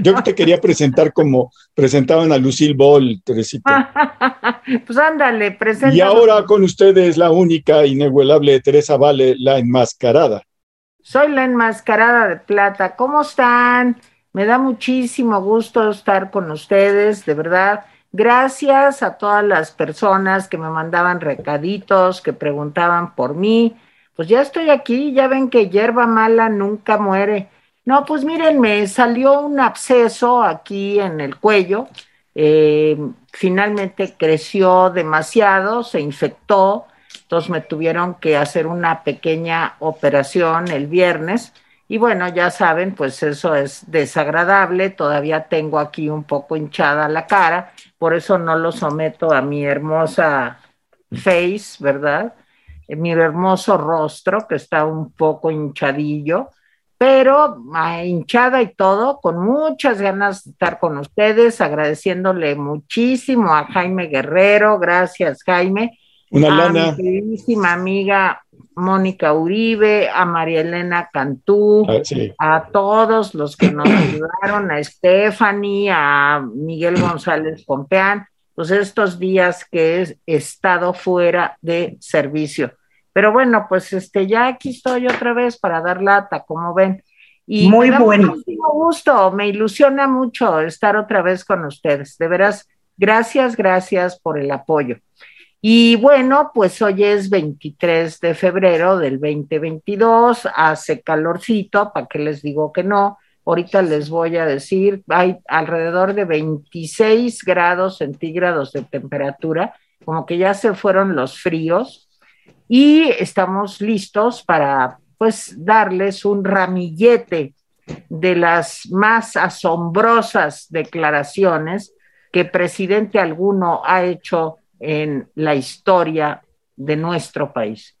Yo te quería presentar como presentaban a Lucille Ball, Teresita. pues ándale, presenta. Y ahora con ustedes la única, inigualable Teresa Vale, la enmascarada. Soy la enmascarada de plata. ¿Cómo están? Me da muchísimo gusto estar con ustedes, de verdad. Gracias a todas las personas que me mandaban recaditos, que preguntaban por mí. Pues ya estoy aquí, ya ven que hierba mala nunca muere. No, pues miren, me salió un absceso aquí en el cuello. Eh, finalmente creció demasiado, se infectó, entonces me tuvieron que hacer una pequeña operación el viernes. Y bueno, ya saben, pues eso es desagradable. Todavía tengo aquí un poco hinchada la cara, por eso no lo someto a mi hermosa face, ¿verdad? Mi hermoso rostro, que está un poco hinchadillo pero ah, hinchada y todo, con muchas ganas de estar con ustedes, agradeciéndole muchísimo a Jaime Guerrero, gracias Jaime, Una a mi queridísima amiga Mónica Uribe, a María Elena Cantú, ah, a todos los que nos ayudaron, a Stephanie, a Miguel González Pompeán, pues estos días que he estado fuera de servicio. Pero bueno, pues este, ya aquí estoy otra vez para dar lata, como ven. Y Muy me bueno. Muchísimo gusto, me ilusiona mucho estar otra vez con ustedes. De veras, gracias, gracias por el apoyo. Y bueno, pues hoy es 23 de febrero del 2022, hace calorcito, ¿para qué les digo que no? Ahorita les voy a decir, hay alrededor de 26 grados centígrados de temperatura, como que ya se fueron los fríos y estamos listos para pues darles un ramillete de las más asombrosas declaraciones que presidente alguno ha hecho en la historia de nuestro país.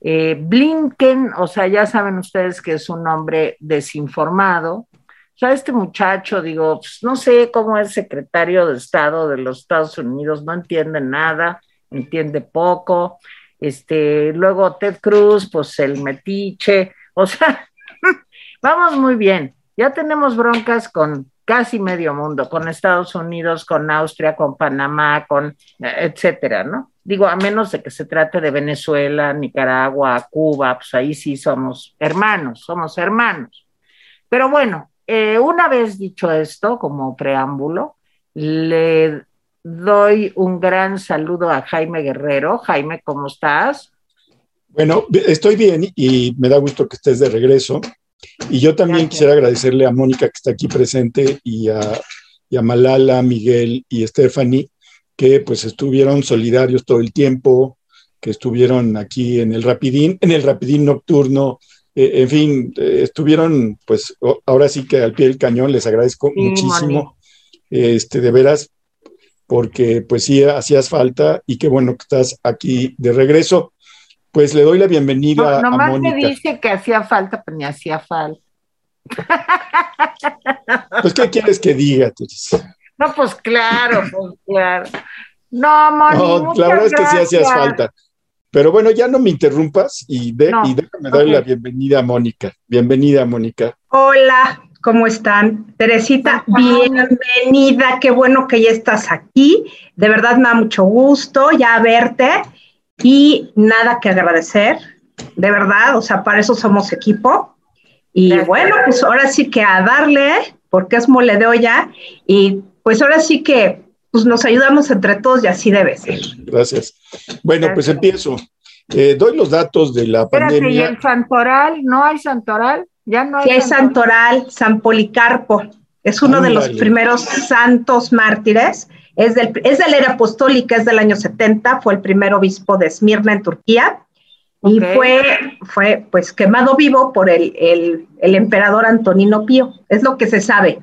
Eh, Blinken, o sea, ya saben ustedes que es un hombre desinformado. O sea, este muchacho, digo, pues, no sé cómo es secretario de Estado de los Estados Unidos, no entiende nada, entiende poco. Este, luego Ted Cruz, pues el metiche, o sea, vamos muy bien. Ya tenemos broncas con casi medio mundo, con Estados Unidos, con Austria, con Panamá, con etcétera, ¿no? Digo, a menos de que se trate de Venezuela, Nicaragua, Cuba, pues ahí sí somos hermanos, somos hermanos. Pero bueno, eh, una vez dicho esto, como preámbulo, le doy un gran saludo a Jaime Guerrero. Jaime, ¿cómo estás? Bueno, estoy bien y me da gusto que estés de regreso. Y yo también Gracias. quisiera agradecerle a Mónica que está aquí presente y a, y a Malala, Miguel y Stephanie, que pues estuvieron solidarios todo el tiempo, que estuvieron aquí en el Rapidín, en el Rapidín nocturno, eh, en fin, eh, estuvieron pues ahora sí que al pie del cañón, les agradezco sí, muchísimo. Este, de veras, porque pues sí hacías falta y qué bueno que estás aquí de regreso. Pues le doy la bienvenida no, a Mónica. me dice que hacía falta, pero ni hacía falta. Pues, ¿qué quieres que diga? No, pues claro, pues claro. No, Moni, no, la verdad es que sí hacías falta. Pero bueno, ya no me interrumpas y, de, no, y déjame darle okay. la bienvenida a Mónica. Bienvenida, Mónica. Hola, ¿Cómo están? Teresita, bienvenida, qué bueno que ya estás aquí. De verdad me da mucho gusto ya verte y nada que agradecer, de verdad, o sea, para eso somos equipo. Y Gracias. bueno, pues ahora sí que a darle, porque es mole de olla, y pues ahora sí que pues nos ayudamos entre todos y así debe ser. Gracias. Bueno, Gracias. pues empiezo. Eh, doy los datos de la Espérate, pandemia. ¿y el santoral? ¿No hay santoral? Ya no hay sí hay santoral, San Policarpo, es uno de los primeros santos mártires, es, del, es de la era apostólica, es del año 70, fue el primer obispo de Esmirna en Turquía, y fue, fue pues quemado vivo por el, el, el, emperador Antonino Pío, es lo que se sabe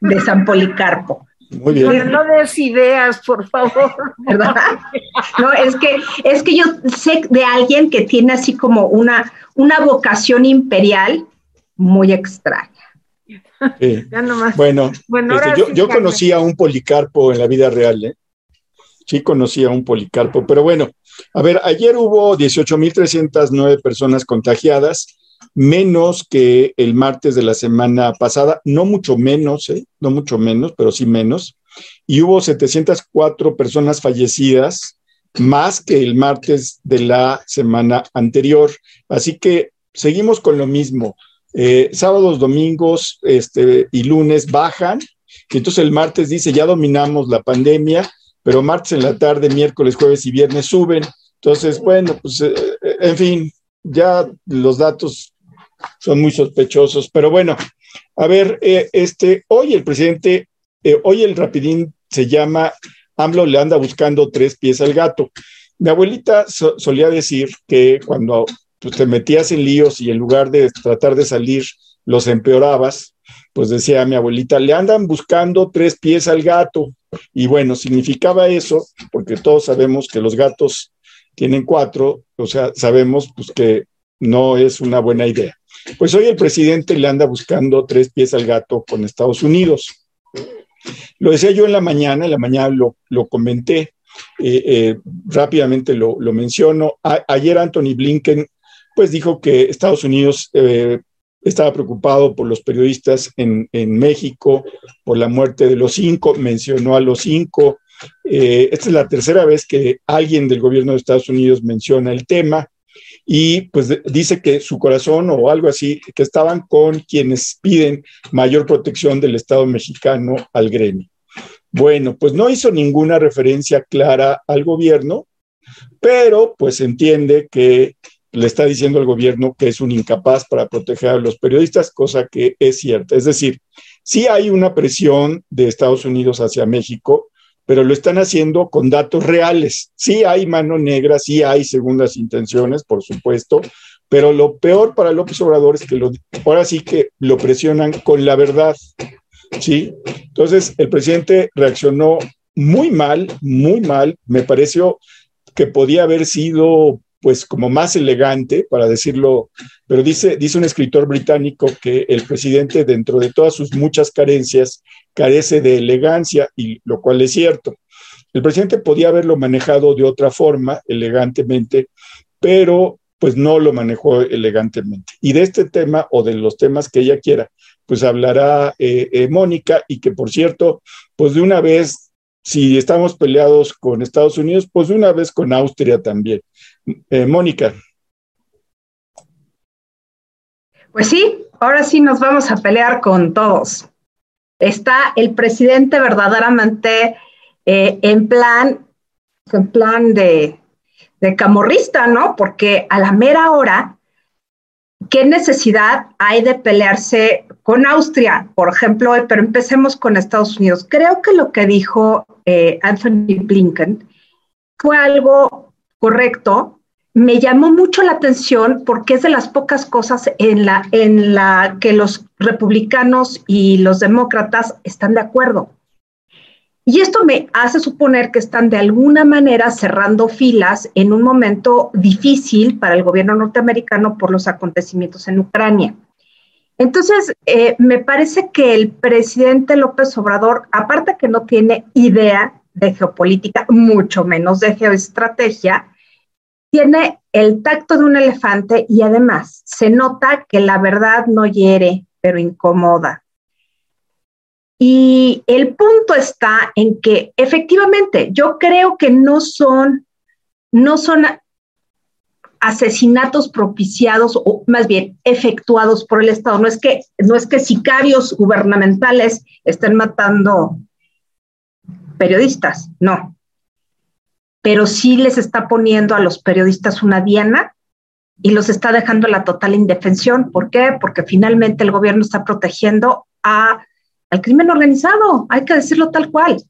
de San Policarpo. Muy bien. No, no des ideas, por favor. ¿Verdad? No, es que, es que yo sé de alguien que tiene así como una, una vocación imperial muy extraña. Sí. bueno, bueno este, yo, sí yo conocí a un policarpo en la vida real, ¿eh? Sí conocí a un policarpo, pero bueno, a ver, ayer hubo 18.309 personas contagiadas, menos que el martes de la semana pasada, no mucho menos, ¿eh? no mucho menos, pero sí menos, y hubo 704 personas fallecidas, más que el martes de la semana anterior. Así que seguimos con lo mismo. Eh, sábados, domingos este, y lunes bajan, y entonces el martes dice ya dominamos la pandemia, pero martes en la tarde, miércoles, jueves y viernes suben. Entonces, bueno, pues eh, eh, en fin, ya los datos son muy sospechosos, pero bueno, a ver, este, hoy el presidente, hoy el rapidín se llama AMLO le anda buscando tres pies al gato. Mi abuelita solía decir que cuando pues, te metías en líos y en lugar de tratar de salir, los empeorabas, pues decía mi abuelita, le andan buscando tres pies al gato. Y bueno, significaba eso, porque todos sabemos que los gatos tienen cuatro, o sea, sabemos pues que no es una buena idea. Pues hoy el presidente le anda buscando tres pies al gato con Estados Unidos. Lo decía yo en la mañana, en la mañana lo, comenté, eh, eh, rápidamente lo, menciono. ayer Anthony Blinken pues dijo que Estados Unidos eh, estaba preocupado por los periodistas en, México, por la muerte de los cinco, mencionó a los cinco. esta es la tercera vez que alguien del gobierno de Estados Unidos menciona el tema y pues dice que su corazón o algo así, que estaban con quienes piden mayor protección del Estado mexicano al gremio. Bueno, pues no hizo ninguna referencia clara al gobierno, pero pues entiende que le está diciendo al gobierno que es un incapaz para proteger a los periodistas, cosa que es cierta. Es decir, sí hay una presión de Estados Unidos hacia México, pero lo están haciendo con datos reales. Sí hay mano negra, sí hay segundas intenciones, por supuesto, pero lo peor para López Obrador es que lo, ahora sí que lo presionan con la verdad. ¿sí? Entonces, el presidente reaccionó muy mal, muy mal. Me pareció que podía haber sido pues como más elegante, para decirlo, pero dice, dice un escritor británico que el presidente, dentro de todas sus muchas carencias, carece de elegancia, y lo cual es cierto. El presidente podía haberlo manejado de otra forma, elegantemente, pero pues no lo manejó elegantemente. Y de este tema o de los temas que ella quiera, pues hablará eh, eh, Mónica y que por cierto, pues de una vez, si estamos peleados con Estados Unidos, pues de una vez con Austria también. Eh, Mónica. Pues sí, ahora sí nos vamos a pelear con todos. Está el presidente verdaderamente eh, en plan, en plan de, de camorrista, ¿no? Porque a la mera hora, ¿qué necesidad hay de pelearse con Austria, por ejemplo? Pero empecemos con Estados Unidos. Creo que lo que dijo eh, Anthony Blinken fue algo correcto, me llamó mucho la atención porque es de las pocas cosas en la, en la que los republicanos y los demócratas están de acuerdo. Y esto me hace suponer que están de alguna manera cerrando filas en un momento difícil para el gobierno norteamericano por los acontecimientos en Ucrania. Entonces, eh, me parece que el presidente López Obrador, aparte que no tiene idea de geopolítica, mucho menos de geoestrategia, tiene el tacto de un elefante y además se nota que la verdad no hiere, pero incomoda. Y el punto está en que efectivamente yo creo que no son, no son asesinatos propiciados o más bien efectuados por el Estado. No es que, no es que sicarios gubernamentales estén matando periodistas, no pero sí les está poniendo a los periodistas una diana y los está dejando la total indefensión. ¿Por qué? Porque finalmente el gobierno está protegiendo al crimen organizado, hay que decirlo tal cual.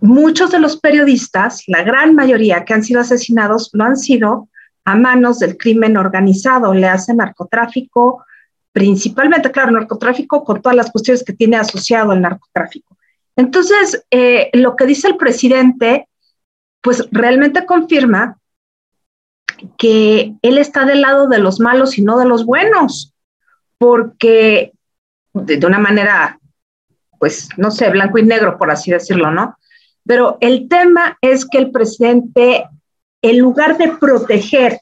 Muchos de los periodistas, la gran mayoría que han sido asesinados, lo han sido a manos del crimen organizado, le hacen narcotráfico, principalmente, claro, narcotráfico con todas las cuestiones que tiene asociado el narcotráfico. Entonces, eh, lo que dice el presidente pues realmente confirma que él está del lado de los malos y no de los buenos, porque de, una manera, pues, no sé, blanco y negro, por así decirlo, ¿no? Pero el tema es que el presidente, en lugar de proteger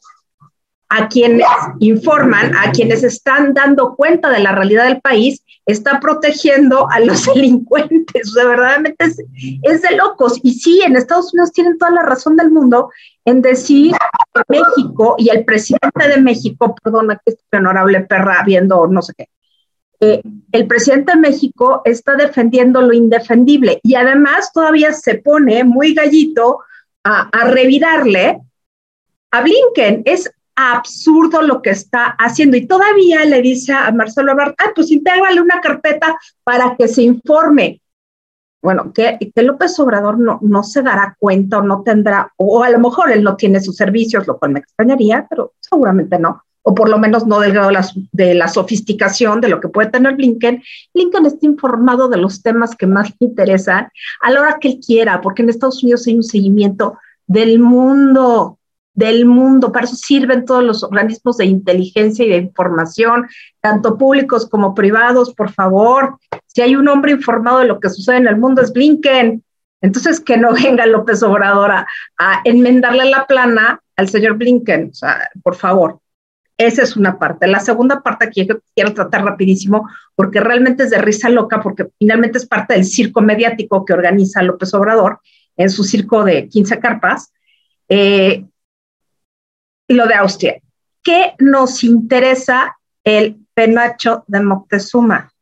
a quienes informan, a quienes están dando cuenta de la realidad del país, está protegiendo a los delincuentes. O sea, verdaderamente es, es, de locos. Y sí, en Estados Unidos tienen toda la razón del mundo en decir que México y el presidente de México, perdona que este honorable perra viendo no sé qué, eh, el presidente de México está defendiendo lo indefendible y además todavía se pone muy gallito a, a revirarle a Blinken. Es absurdo lo que está haciendo. Y todavía le dice a Marcelo Ebrard, ah, pues intégrale una carpeta para que se informe. Bueno, que, que López Obrador no, no se dará cuenta o no tendrá, o a lo mejor él no tiene sus servicios, lo cual me extrañaría, pero seguramente no, o por lo menos no del grado de la, de la sofisticación de lo que puede tener Blinken. Blinken está informado de los temas que más le interesan a la hora que él quiera, porque en Estados Unidos hay un seguimiento del mundo, del mundo. Para eso sirven todos los organismos de inteligencia y de información, tanto públicos como privados, por favor. Si hay un hombre informado de lo que sucede en el mundo es Blinken. Entonces, que no venga López Obrador a, enmendarle la plana al señor Blinken, o sea, por favor. Esa es una parte. La segunda parte que yo quiero tratar rapidísimo, porque realmente es de risa loca, porque finalmente es parte del circo mediático que organiza López Obrador en su circo de 15 carpas. Eh, lo de Austria. ¿Qué nos interesa el penacho de Moctezuma?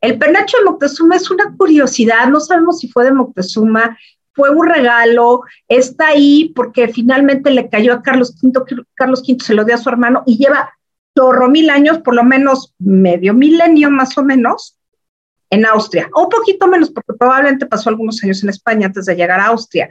El penacho de Moctezuma es una curiosidad, no sabemos si fue de Moctezuma, fue un regalo, está ahí porque finalmente le cayó a Carlos V, Carlos V se lo dio a su hermano y lleva chorro mil años, por lo menos medio milenio más o menos, en Austria, o un poquito menos, porque probablemente pasó algunos años en España antes de llegar a Austria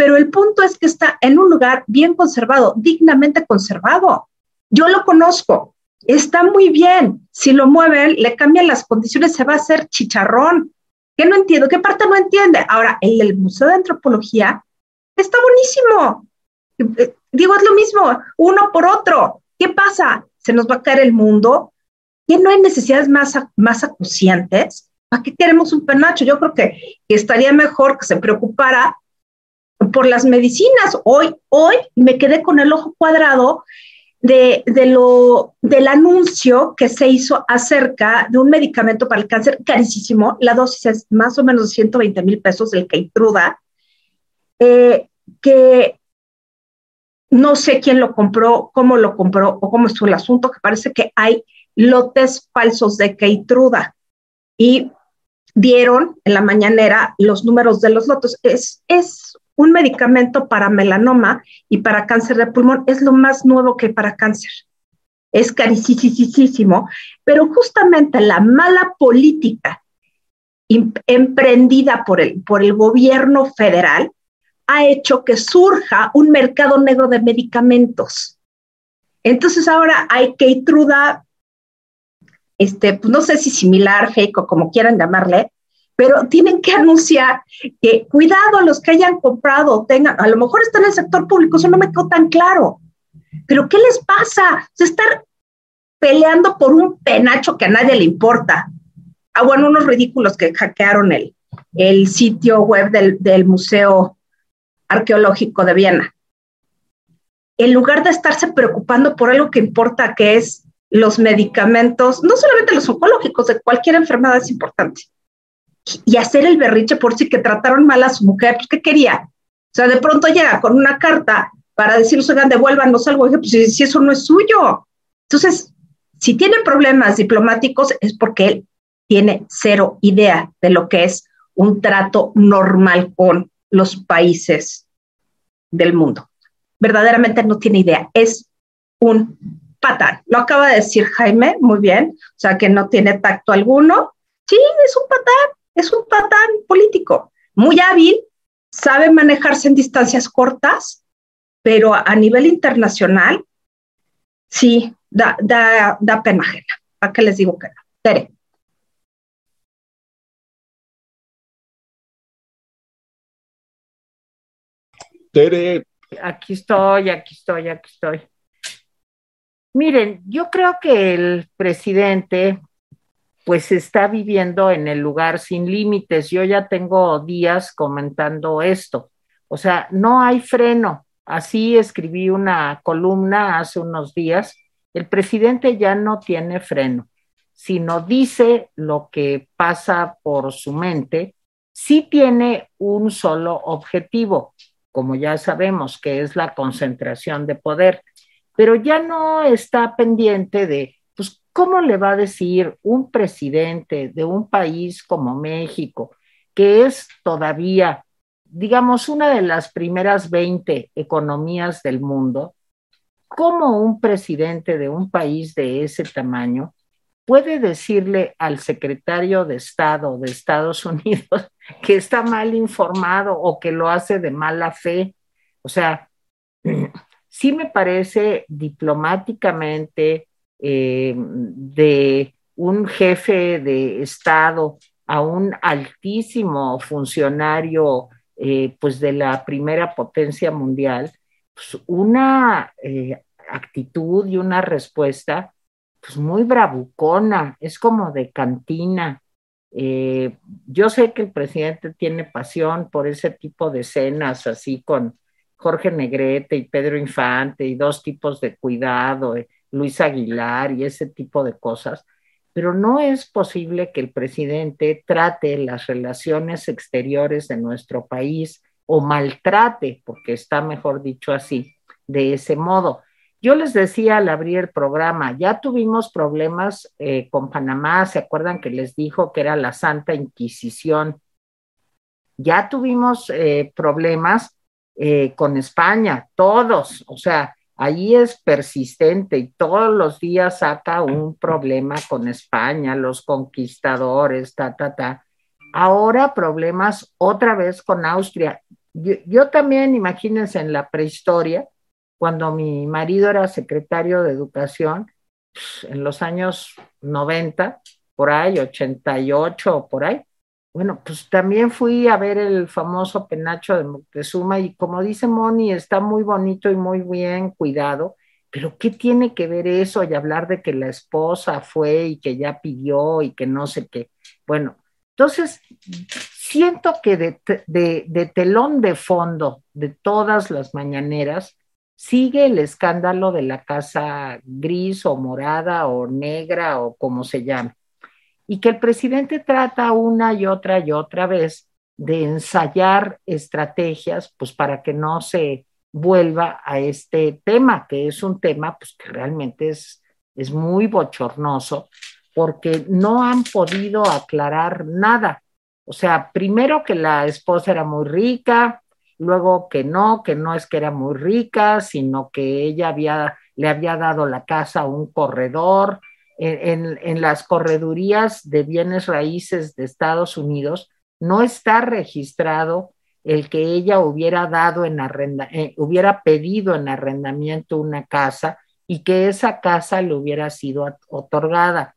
pero el punto es que está en un lugar bien conservado, dignamente conservado. Yo lo conozco, está muy bien. Si lo mueven, le cambian las condiciones, se va a hacer chicharrón. ¿Qué no entiendo? ¿Qué parte no entiende? Ahora, el del Museo de Antropología está buenísimo. Eh, digo, es lo mismo, uno por otro. ¿Qué pasa? ¿Se nos va a caer el mundo? ¿Que no hay necesidades más, más acuciantes? ¿Para qué queremos un penacho? Yo creo que estaría mejor que se preocupara por las medicinas. Hoy, hoy me quedé con el ojo cuadrado de, lo, del anuncio que se hizo acerca de un medicamento para el cáncer carísimo. La dosis es más o menos de 120 mil pesos, el Keitruda, eh, que no sé quién lo compró, cómo lo compró o cómo estuvo el asunto, que parece que hay lotes falsos de Keitruda. Y dieron en la mañanera los números de los lotes. Es, es un medicamento para melanoma y para cáncer de pulmón es lo más nuevo que para cáncer. Es carísimo, pero justamente la mala política emprendida por el, por el gobierno federal ha hecho que surja un mercado negro de medicamentos. Entonces ahora hay Keytruda, este, pues no sé si similar, fake o como quieran llamarle, pero tienen que anunciar que cuidado a los que hayan comprado, tengan, a lo mejor está en el sector público, eso no me quedó tan claro. Pero ¿qué les pasa? Se estar peleando por un penacho que a nadie le importa. Ah, bueno, unos ridículos que hackearon el, el sitio web del, del Museo Arqueológico de Viena. En lugar de estarse preocupando por algo que importa, que es los medicamentos, no solamente los oncológicos, de cualquier enfermedad es importante y hacer el berriche por si que trataron mal a su mujer, pues, ¿qué quería? O sea, de pronto llega con una carta para decirles, oigan, devuélvanos algo, pues si, si eso no es suyo. Entonces, si tiene problemas diplomáticos es porque él tiene cero idea de lo que es un trato normal con los países del mundo. Verdaderamente no tiene idea, es un patán. Lo acaba de decir Jaime, muy bien, o sea que no tiene tacto alguno. Sí, es un patán es un patán político, muy hábil, sabe manejarse en distancias cortas, pero a, nivel internacional, sí, da, da, da pena ajena. ¿Para qué les digo que no? Tere. Tere. Aquí estoy, aquí estoy, aquí estoy. Miren, yo creo que el presidente pues está viviendo en el lugar sin límites. Yo ya tengo días comentando esto. O sea, no hay freno. así escribí una columna hace unos días, el presidente ya no tiene freno, sino dice lo que pasa por su mente, sí tiene un solo objetivo, como ya sabemos, que es la concentración de poder, pero ya no está pendiente de, pues, ¿cómo le va a decir un presidente de un país como México, que es todavía digamos, una de las primeras 20 economías del mundo, ¿cómo un presidente de un país de ese tamaño puede decirle al secretario de Estado de Estados Unidos que está mal informado o que lo hace de mala fe? O sea, sí me parece diplomáticamente eh, de un jefe de Estado a un altísimo funcionario eh, pues de la primera potencia mundial, pues una eh, actitud y una respuesta pues muy bravucona, es como de cantina. Yo sé que el presidente tiene pasión por ese tipo de escenas, así con Jorge Negrete y Pedro Infante y dos tipos de cuidado, Luis Aguilar y ese tipo de cosas, pero no es posible que el presidente trate las relaciones exteriores de nuestro país o maltrate, porque está mejor dicho así, de ese modo. Yo les decía al abrir el programa, ya tuvimos problemas eh, con Panamá, ¿se acuerdan que les dijo que era la Santa Inquisición? Ya tuvimos eh, problemas eh, con España, todos, o sea, ahí es persistente y todos los días saca un problema con España, los conquistadores, ta, ta, ta. Ahora problemas otra vez con Austria. Yo, también, imagínense, en la prehistoria, cuando mi marido era secretario de Educación, pues, en los años 90, por ahí, 88, por ahí, bueno, pues también fui a ver el famoso penacho de Moctezuma y como dice Moni, está muy bonito y muy bien cuidado, pero ¿qué tiene que ver eso y hablar de que la esposa fue y que ya pidió y que no sé qué? Bueno, entonces siento que de, telón de fondo de todas las mañaneras sigue el escándalo de la casa gris o morada o negra o como se llame y que el presidente trata una y otra y otra vez de ensayar estrategias pues para que no se vuelva a este tema, que es un tema pues que realmente es, es muy bochornoso porque no han podido aclarar nada. O sea, primero que la esposa era muy rica, luego que no, que no es que era muy rica, sino que ella había, le había dado la casa a un corredor, en, las corredurías de bienes raíces de Estados Unidos no está registrado el que ella hubiera dado en arrenda, eh, hubiera pedido en arrendamiento una casa y que esa casa le hubiera sido otorgada.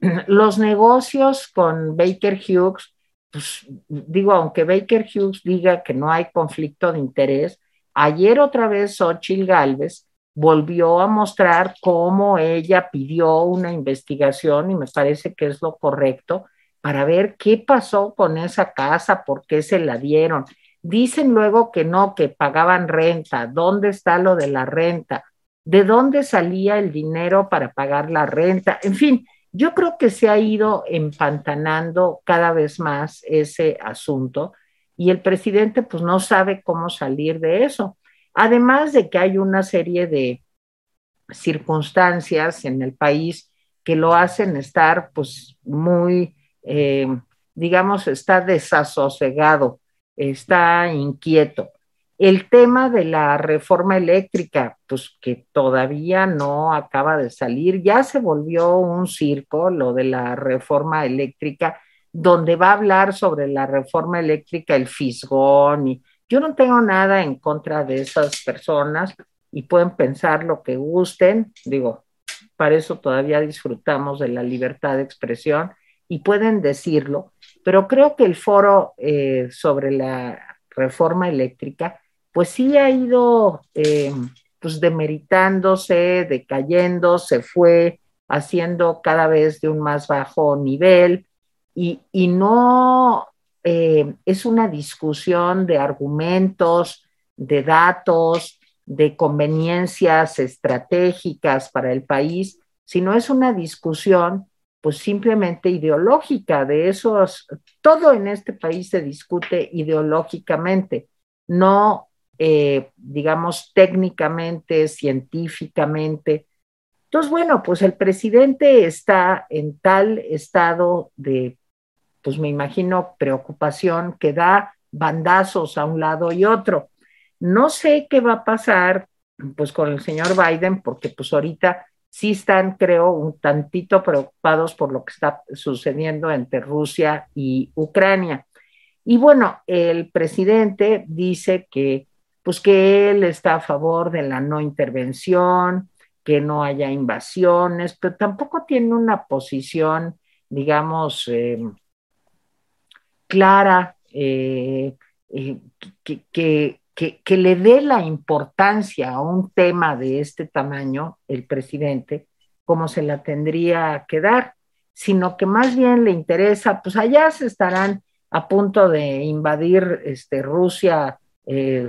Los negocios con Baker Hughes, pues digo, aunque Baker Hughes diga que no hay conflicto de interés, ayer otra vez Xochitl Galvez volvió a mostrar cómo ella pidió una investigación y me parece que es lo correcto para ver qué pasó con esa casa, por qué se la dieron. Dicen luego que no, que pagaban renta. ¿Dónde está lo de la renta? ¿De dónde salía el dinero para pagar la renta? En fin, yo creo que se ha ido empantanando cada vez más ese asunto y el presidente pues no sabe cómo salir de eso. Además de que hay una serie de circunstancias en el país que lo hacen estar pues muy, eh, digamos, está desasosegado, está inquieto. El tema de la reforma eléctrica, pues que todavía no acaba de salir, ya se volvió un circo lo de la reforma eléctrica, donde va a hablar sobre la reforma eléctrica el Fisgón y yo no tengo nada en contra de esas personas y pueden pensar lo que gusten, digo, para eso todavía disfrutamos de la libertad de expresión y pueden decirlo, pero creo que el foro eh, sobre la reforma eléctrica, pues sí ha ido eh, pues demeritándose, decayendo, se fue haciendo cada vez de un más bajo nivel y, y no eh, es una discusión de argumentos, de datos, de conveniencias estratégicas para el país, sino es una discusión pues simplemente ideológica de esos, todo en este país se discute ideológicamente, no eh, digamos técnicamente, científicamente. Entonces, bueno, pues el presidente está en tal estado de, pues me imagino, preocupación que da bandazos a un lado y otro. No sé qué va a pasar pues con el señor Biden, porque pues ahorita sí están, creo, un tantito preocupados por lo que está sucediendo entre Rusia y Ucrania. Y bueno, el presidente dice que, pues que él está a favor de la no intervención, que no haya invasiones, pero tampoco tiene una posición, digamos, eh, clara, eh, eh, que, que, le dé la importancia a un tema de este tamaño, el presidente, como se la tendría que dar, sino que más bien le interesa, pues allá se estarán a punto de invadir este, Rusia eh,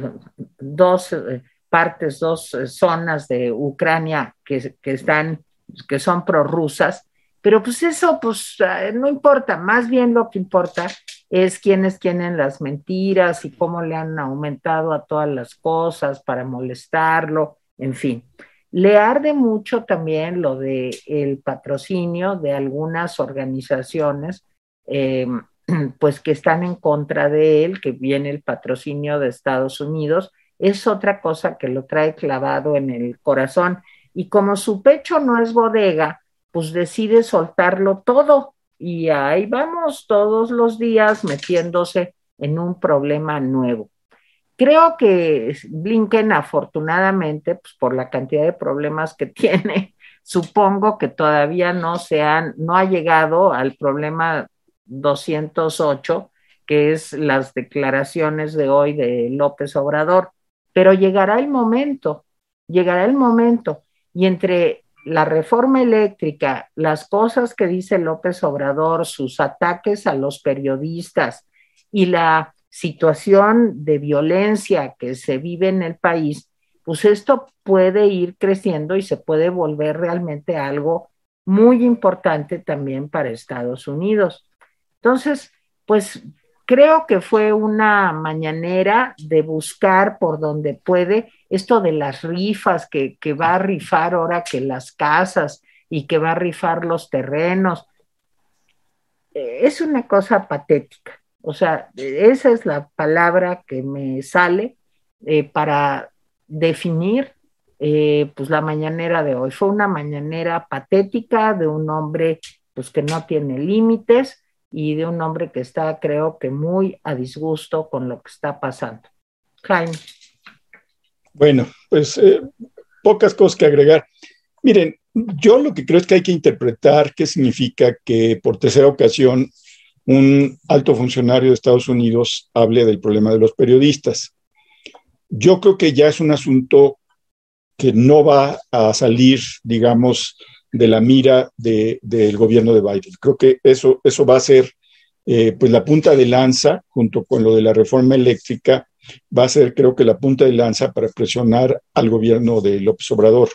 dos partes, dos zonas de Ucrania que, que, están, que son prorrusas, pero pues eso pues no importa, más bien lo que importa es quiénes tienen las mentiras y cómo le han aumentado a todas las cosas para molestarlo, en fin. Le arde mucho también lo de el patrocinio de algunas organizaciones, eh, pues que están en contra de él, que viene el patrocinio de Estados Unidos, es otra cosa que lo trae clavado en el corazón. Y como su pecho no es bodega, pues decide soltarlo todo y ahí vamos todos los días metiéndose en un problema nuevo. Creo que Blinken, afortunadamente, pues por la cantidad de problemas que tiene, supongo que todavía no se han, no ha llegado al problema 208, que es las declaraciones de hoy de López Obrador, pero llegará el momento, llegará el momento, y entre la reforma eléctrica, las cosas que dice López Obrador, sus ataques a los periodistas y la situación de violencia que se vive en el país, pues esto puede ir creciendo y se puede volver realmente algo muy importante también para Estados Unidos. Entonces, pues creo que fue una mañanera de buscar por donde puede esto de las rifas, que, que va a rifar ahora que las casas y que va a rifar los terrenos. Eh, es una cosa patética. O sea, esa es la palabra que me sale eh, para definir eh, pues la mañanera de hoy. Fue una mañanera patética de un hombre pues que no tiene límites y de un hombre que está, creo que muy a disgusto con lo que está pasando. Jaime. Bueno, pues eh, pocas cosas que agregar. Miren, yo lo que creo es que hay que interpretar qué significa que por tercera ocasión un alto funcionario de Estados Unidos hable del problema de los periodistas. Yo creo que ya es un asunto que no va a salir, digamos, de la mira del gobierno de Biden. Creo que eso, eso va a ser eh, pues la punta de lanza, junto con lo de la reforma eléctrica, va a ser creo que la punta de lanza para presionar al gobierno de López Obrador.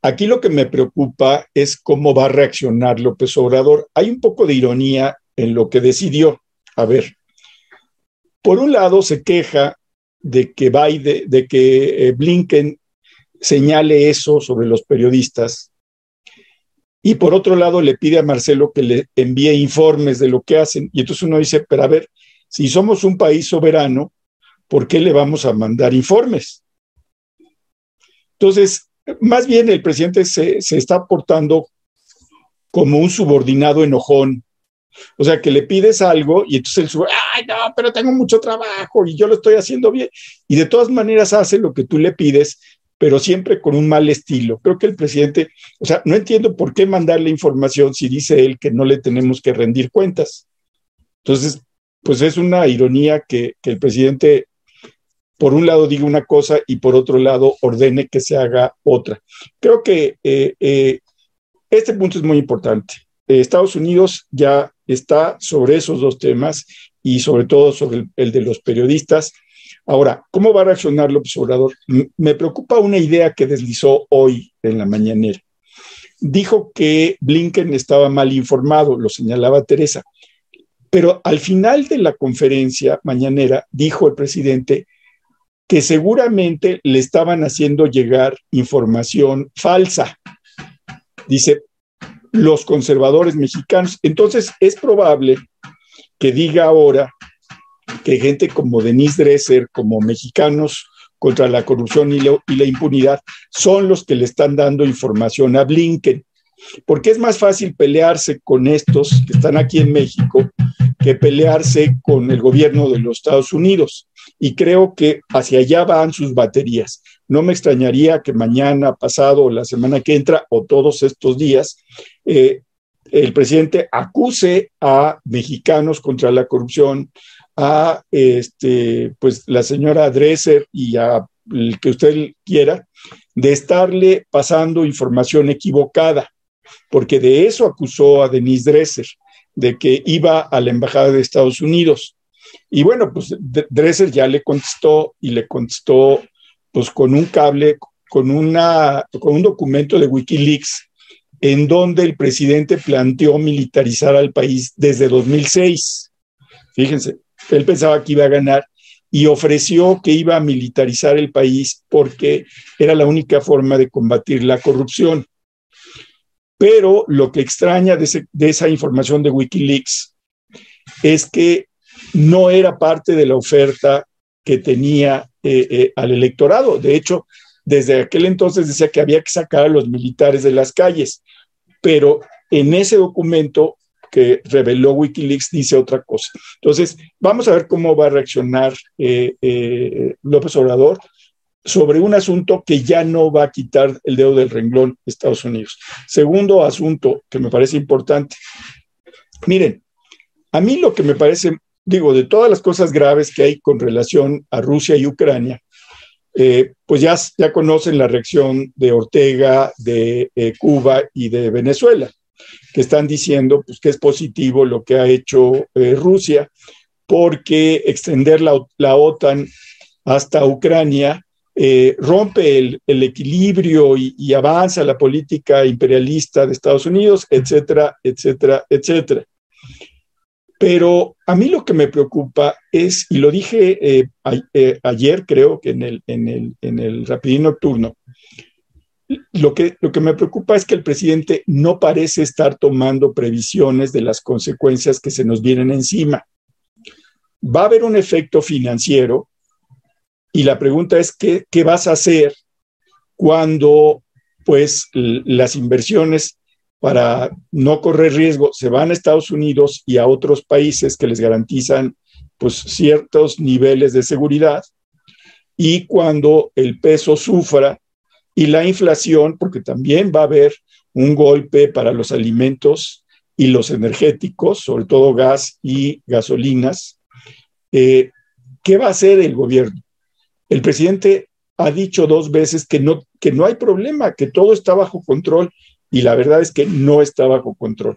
Aquí lo que me preocupa es cómo va a reaccionar López Obrador. Hay un poco de ironía en lo que decidió. A ver, por un lado se queja de que Biden, de que eh, Blinken señale eso sobre los periodistas. Y por otro lado le pide a Marcelo que le envíe informes de lo que hacen. Y entonces uno dice, pero a ver, si somos un país soberano, ¿por qué le vamos a mandar informes? Entonces, más bien el presidente se, está portando como un subordinado enojón. O sea, que le pides algo y entonces él sube, ay, no, pero tengo mucho trabajo y yo lo estoy haciendo bien. Y de todas maneras hace lo que tú le pides pero siempre con un mal estilo. Creo que el presidente, o sea, no entiendo por qué mandarle información si dice él que no le tenemos que rendir cuentas. Entonces, pues es una ironía que, el presidente, por un lado, diga una cosa y por otro lado, ordene que se haga otra. Creo que eh, eh, este punto es muy importante. Estados Unidos ya está sobre esos dos temas y sobre todo sobre el de los periodistas Ahora, ¿cómo va a reaccionar López Obrador? Me preocupa una idea que deslizó hoy en la mañanera. Dijo que Blinken estaba mal informado, lo señalaba Teresa, pero al final de la conferencia mañanera dijo el presidente que seguramente le estaban haciendo llegar información falsa. Dice, los conservadores mexicanos. Entonces, es probable que diga ahora que gente como Denise Dresser, como mexicanos contra la corrupción y, la impunidad, son los que le están dando información a Blinken. Porque es más fácil pelearse con estos que están aquí en México que pelearse con el gobierno de los Estados Unidos. Y creo que hacia allá van sus baterías. No me extrañaría que mañana, pasado, la semana que entra, o todos estos días, eh, el presidente acuse a mexicanos contra la corrupción, a este, pues la señora Dresser y a el que usted quiera, de estarle pasando información equivocada, porque de eso acusó a Denise Dresser, de que iba a la embajada de Estados Unidos. Y bueno, pues Dresser ya le contestó y le contestó pues con un cable, con, una, con un documento de Wikileaks, en donde el presidente planteó militarizar al país desde 2006. Fíjense, él pensaba que iba a ganar y ofreció que iba a militarizar el país porque era la única forma de combatir la corrupción. Pero lo que extraña de, esa información de Wikileaks es que no era parte de la oferta que tenía eh, eh, al electorado. De hecho, desde aquel entonces decía que había que sacar a los militares de las calles, pero en ese documento que reveló Wikileaks dice otra cosa. Entonces, vamos a ver cómo va a reaccionar eh, eh, López Obrador sobre un asunto que ya no va a quitar el dedo del renglón Estados Unidos. Segundo asunto que me parece importante. Miren, a mí lo que me parece, digo, de todas las cosas graves que hay con relación a Rusia y Ucrania, eh, pues ya, ya conocen la reacción de Ortega, de Cuba y de Venezuela que están diciendo pues, que es positivo lo que ha hecho eh, Rusia, porque extender la, OTAN hasta Ucrania eh, rompe el, equilibrio y, y, avanza la política imperialista de Estados Unidos, etcétera, etcétera, etcétera. Pero a mí lo que me preocupa es, y lo dije eh, ayer creo que en el, en el, en el Rapidín Nocturno, lo que, lo que me preocupa es que el presidente no parece estar tomando previsiones de las consecuencias que se nos vienen encima. Va a haber un efecto financiero y la pregunta es qué, qué vas a hacer cuando pues las inversiones para no correr riesgo se van a Estados Unidos y a otros países que les garantizan pues ciertos niveles de seguridad y cuando el peso sufra y la inflación, porque también va a haber un golpe para los alimentos y los energéticos, sobre todo gas y gasolinas. Eh, ¿Qué va a hacer el gobierno? El presidente ha dicho dos veces que no, que no hay problema, que todo está bajo control y la verdad es que no está bajo control.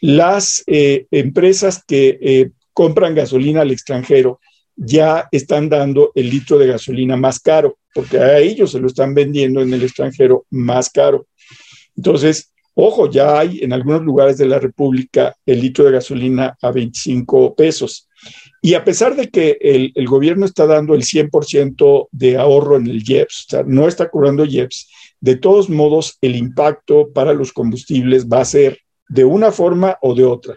Las eh, empresas que eh, compran gasolina al extranjero ya están dando el litro de gasolina más caro, porque a ellos se lo están vendiendo en el extranjero más caro. Entonces, ojo, ya hay en algunos lugares de la República el litro de gasolina a 25 pesos. Y a pesar de que el, gobierno está dando el 100% de ahorro en el IEPS, o sea, no está cobrando IEPS, de todos modos el impacto para los combustibles va a ser de una forma o de otra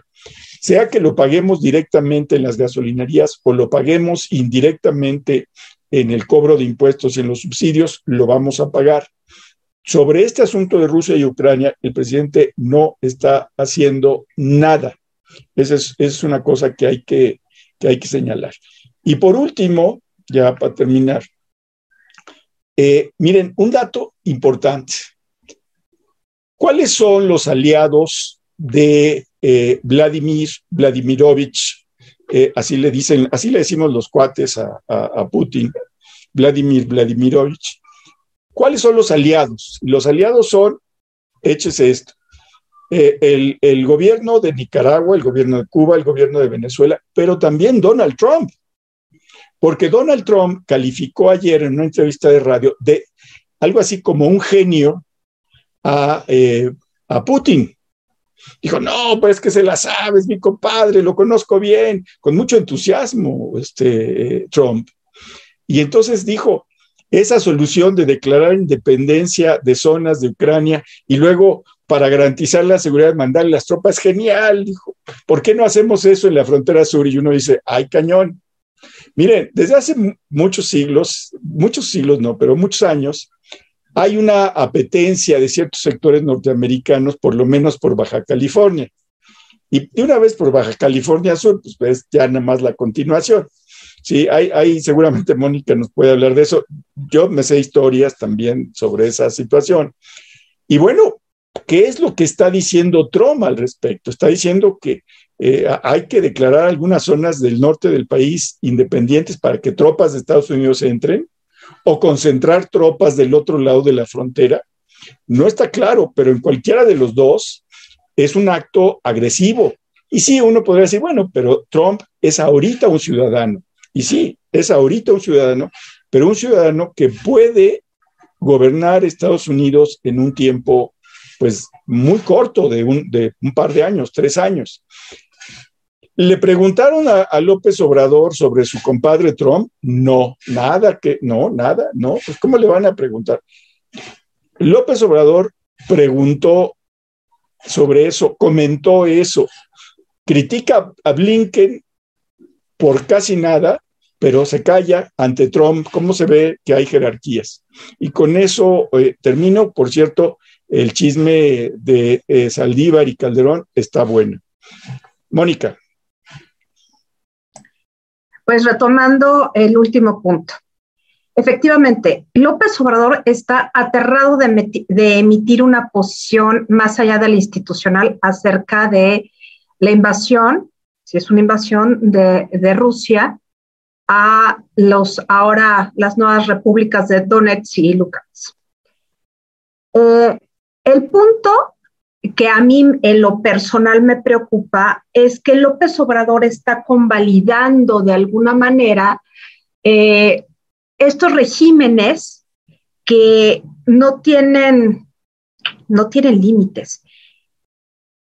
sea que lo paguemos directamente en las gasolinerías o lo paguemos indirectamente en el cobro de impuestos y en los subsidios, lo vamos a pagar. Sobre este asunto de Rusia y Ucrania, el presidente no está haciendo nada. Esa es, una cosa que hay que, que hay que señalar. Y por último, ya para terminar, eh, miren, un dato importante. ¿Cuáles son los aliados de eh, Vladimir Vladimirovich, eh, así le dicen, así le decimos los cuates a, Putin, Vladimir Vladimirovich. ¿Cuáles son los aliados? Los aliados son, échese esto, eh, el, gobierno de Nicaragua, el gobierno de Cuba, el gobierno de Venezuela, pero también Donald Trump. porque Donald Trump calificó ayer en una entrevista de radio de algo así como un genio a, a Putin. Dijo, no, pues que se la sabes, mi compadre, lo conozco bien, con mucho entusiasmo, este Trump. Y entonces dijo, esa solución de declarar independencia de zonas de Ucrania y luego para garantizar la seguridad mandar las tropas, genial, dijo. ¿Por qué no hacemos eso en la frontera sur? Y uno dice, ay, cañón. Miren, desde hace muchos siglos, muchos siglos no, pero muchos años, hay una apetencia de ciertos sectores norteamericanos, por lo menos por Baja California. Y de una vez por Baja California Sur, pues, ya nada más la continuación. Sí, hay, hay, seguramente Mónica nos puede hablar de eso. Yo me sé historias también sobre esa situación. Y bueno, ¿qué es lo que está diciendo Trump al respecto? Está diciendo que eh, hay que declarar algunas zonas del norte del país independientes para que tropas de Estados Unidos entren o concentrar tropas del otro lado de la frontera. No está claro, pero en cualquiera de los dos es un acto agresivo. Y sí, uno podría decir, bueno, pero Trump es ahorita un ciudadano. Y sí, es ahorita un ciudadano, pero un ciudadano que puede gobernar Estados Unidos en un tiempo, pues, muy corto, de un, de un par de años, tres años. ¿Le preguntaron a, López Obrador sobre su compadre Trump? No, nada que, no, nada, no. Pues ¿cómo le van a preguntar? López Obrador preguntó sobre eso, comentó eso, critica a Blinken por casi nada, pero se calla ante Trump. ¿Cómo se ve que hay jerarquías? Y con eso eh, termino. Por cierto, el chisme de eh, Saldívar y Calderón está bueno. Mónica. Pues retomando el último punto. Efectivamente, López Obrador está aterrado de, emitir una posición más allá de la institucional acerca de la invasión, si es una invasión de, Rusia, a los ahora las nuevas repúblicas de Donetsk y Lugansk. Eh, el punto que a mí en lo personal me preocupa es que López Obrador está convalidando de alguna manera eh, estos regímenes que no tienen, no tienen límites.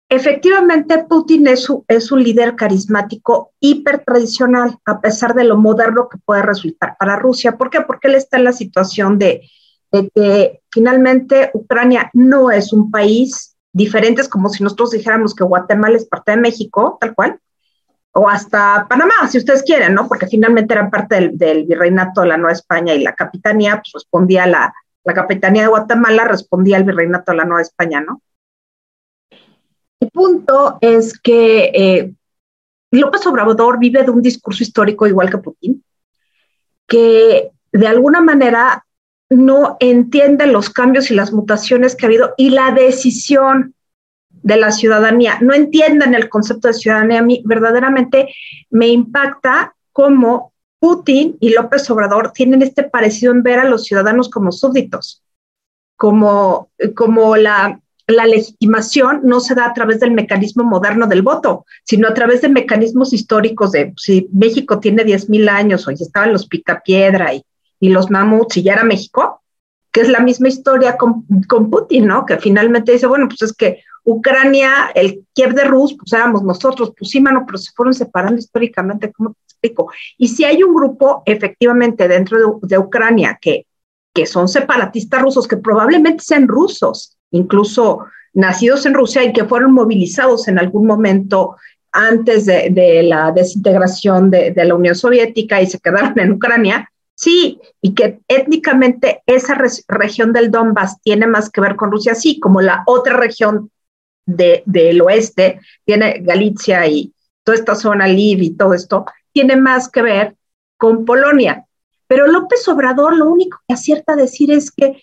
Efectivamente, Putin es, es un líder carismático hiper tradicional, a pesar de lo moderno que puede resultar para Rusia. ¿Por qué? Porque él está en la situación de, de que finalmente Ucrania no es un país diferentes, como si nosotros dijéramos que Guatemala es parte de México, tal cual, o hasta Panamá, si ustedes quieren, ¿no? Porque finalmente eran parte del, virreinato de la Nueva España y la capitanía, pues respondía a la, la capitanía de Guatemala, respondía al virreinato de la Nueva España, ¿no? El punto es que eh, López Obrador vive de un discurso histórico igual que Putin, que de alguna manera no entienden los cambios y las mutaciones que ha habido y la decisión de la ciudadanía, no entienden el concepto de ciudadanía. A mí verdaderamente me impacta cómo Putin y López Obrador tienen este parecido en ver a los ciudadanos como súbditos, como, como la, la legitimación no se da a través del mecanismo moderno del voto, sino a través de mecanismos históricos de si México tiene 10.000 años o ya estaban los picapiedra y y los mamuts y ya era México, que es la misma historia con, con, Putin, ¿no? Que finalmente dice, bueno, pues es que Ucrania, el Kiev de Rus, pues éramos nosotros, pues sí, mano, pero se fueron separando históricamente, ¿cómo te explico? Y si hay un grupo efectivamente dentro de, Ucrania que, que son separatistas rusos, que probablemente sean rusos, incluso nacidos en Rusia y que fueron movilizados en algún momento antes de, la desintegración de, de, la Unión Soviética y se quedaron en Ucrania, Sí, y que étnicamente esa región del Donbass tiene más que ver con Rusia, sí, como la otra región del oeste, tiene Galicia y toda esta zona, Liv y todo esto, tiene más que ver con Polonia. Pero López Obrador lo único que acierta a decir es que,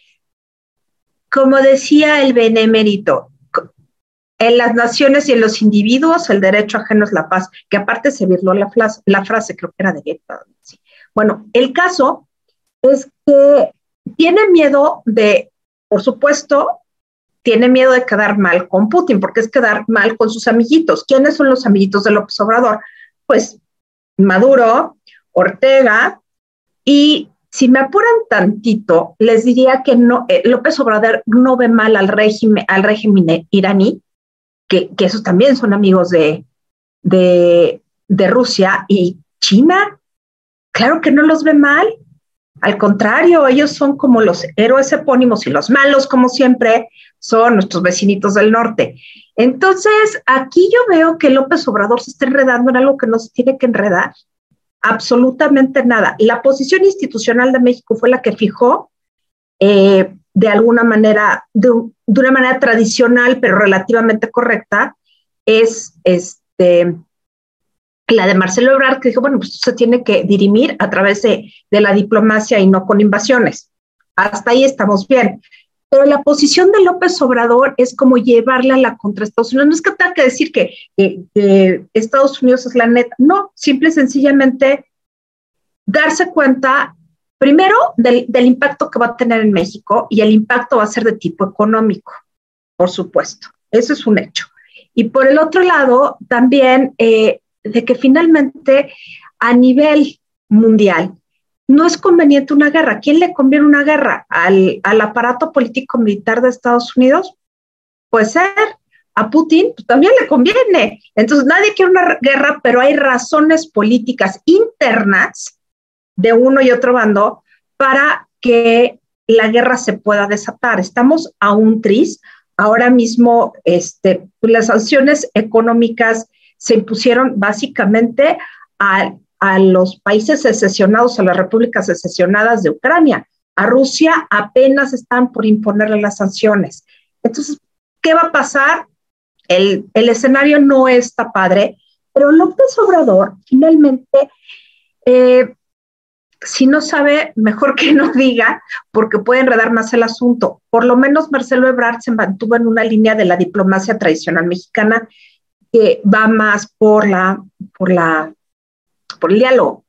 como decía el benemérito, en las naciones y en los individuos el derecho ajeno es la paz, que aparte se virló la, la frase, creo que era de Guetta, ¿sí? Bueno, el caso es que tiene miedo de, por supuesto, tiene miedo de quedar mal con Putin, porque es quedar mal con sus amiguitos. ¿Quiénes son los amiguitos de López Obrador? Pues Maduro, Ortega y si me apuran tantito, les diría que no, eh, López Obrador no ve mal al régimen, al régimen iraní, que, esos también son amigos de Rusia y China. Claro que no los ve mal. Al contrario, ellos son como los héroes epónimos y los malos, como siempre, son nuestros vecinitos del norte. Entonces, aquí yo veo que López Obrador se está enredando en algo que no se tiene que enredar absolutamente nada. La posición institucional de México fue la que fijó eh, de alguna manera, de, una manera tradicional, pero relativamente correcta, es este, la de Marcelo Ebrard, que dijo, bueno, pues se tiene que dirimir a través de, de la diplomacia y no con invasiones. Hasta ahí estamos bien. Pero la posición de López Obrador es como llevarla a la contra Estados Unidos. No es que tenga que decir que, Estados Unidos es la neta. No, simple y sencillamente darse cuenta, primero, del, del, impacto que va a tener en México y el impacto va a ser de tipo económico, por supuesto. Eso es un hecho. Y por el otro lado, también eh, de que finalmente a nivel mundial no es conveniente una guerra. ¿Quién le conviene una guerra? ¿Al, aparato político militar de Estados Unidos? Puede ser. A Putin pues, también le conviene. Entonces, nadie quiere una guerra, pero hay razones políticas internas de uno y otro bando para que la guerra se pueda desatar. Estamos a un tris. Ahora mismo, este, las sanciones económicas se impusieron básicamente a a los países secesionados, a las repúblicas secesionadas de Ucrania. A Rusia apenas están por imponerle las sanciones. Entonces, ¿qué va a pasar? El, escenario no está padre, pero López Obrador finalmente, eh, si no sabe, mejor que no diga, porque puede enredar más el asunto. Por lo menos Marcelo Ebrard se mantuvo en una línea de la diplomacia tradicional mexicana que va más por la, por la por el diálogo.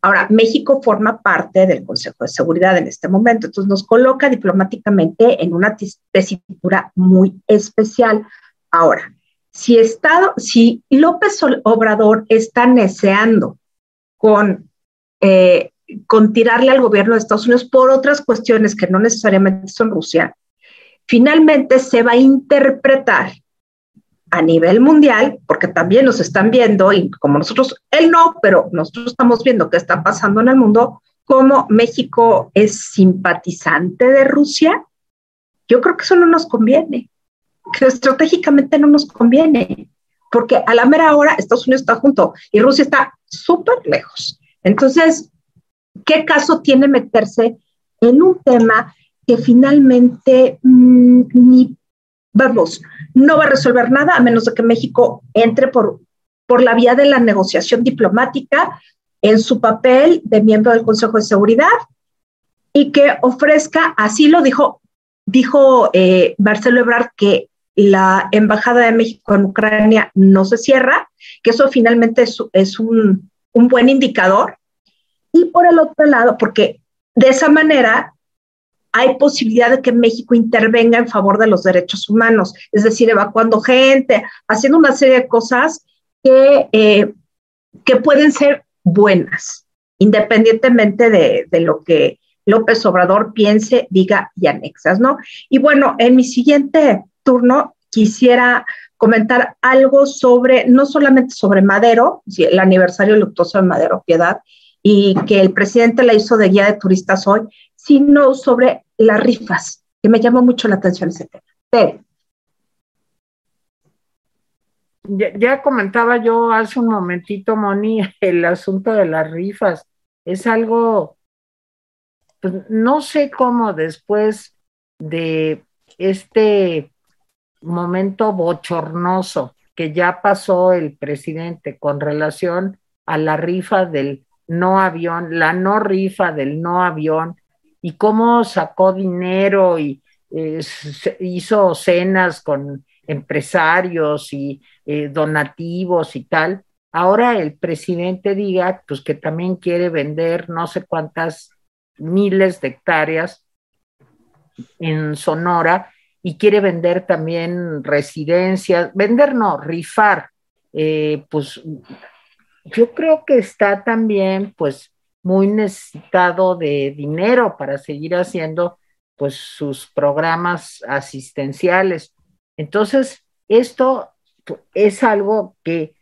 Ahora, México forma parte del Consejo de Seguridad en este momento, entonces nos coloca diplomáticamente en una tesitura muy especial. Ahora, si, Estado, si López Obrador está neceando con, eh, con tirarle al gobierno de Estados Unidos por otras cuestiones que no necesariamente son Rusia, finalmente se va a interpretar a nivel mundial, porque también nos están viendo, y como nosotros, él no, pero nosotros estamos viendo qué está pasando en el mundo, como México es simpatizante de Rusia, yo creo que eso no nos conviene, que estratégicamente no nos conviene, porque a la mera hora Estados Unidos está junto y Rusia está súper lejos. Entonces, ¿qué caso tiene meterse en un tema que finalmente mm, ni vamos, no va a resolver nada a menos de que México entre por, por la vía de la negociación diplomática en su papel de miembro del Consejo de Seguridad y que ofrezca, así lo dijo, dijo eh, Marcelo Ebrard, que la Embajada de México en Ucrania no se cierra, que eso finalmente es, es un, un buen indicador. Y por el otro lado, porque de esa manera hay posibilidad de que México intervenga en favor de los derechos humanos, es decir, evacuando gente, haciendo una serie de cosas que, eh, que pueden ser buenas, independientemente de, de, lo que López Obrador piense, diga y anexas, ¿no? Y bueno, en mi siguiente turno quisiera comentar algo sobre, no solamente sobre Madero, el aniversario luctuoso de Madero Piedad, y que el presidente la hizo de guía de turistas hoy, sino sobre las rifas, que me llamó mucho la atención ese tema. Ya, comentaba yo hace un momentito, Moni, el asunto de las rifas. Es algo, pues, no sé cómo después de este momento bochornoso que ya pasó el presidente con relación a la rifa del no avión, la no rifa del no avión, y cómo sacó dinero y eh, hizo cenas con empresarios y eh, donativos y tal. Ahora el presidente diga pues que también quiere vender no sé cuántas miles de hectáreas en Sonora y quiere vender también residencias, vender no, rifar, eh, pues yo creo que está también pues muy necesitado de dinero para seguir haciendo pues sus programas asistenciales. Entonces, esto es algo que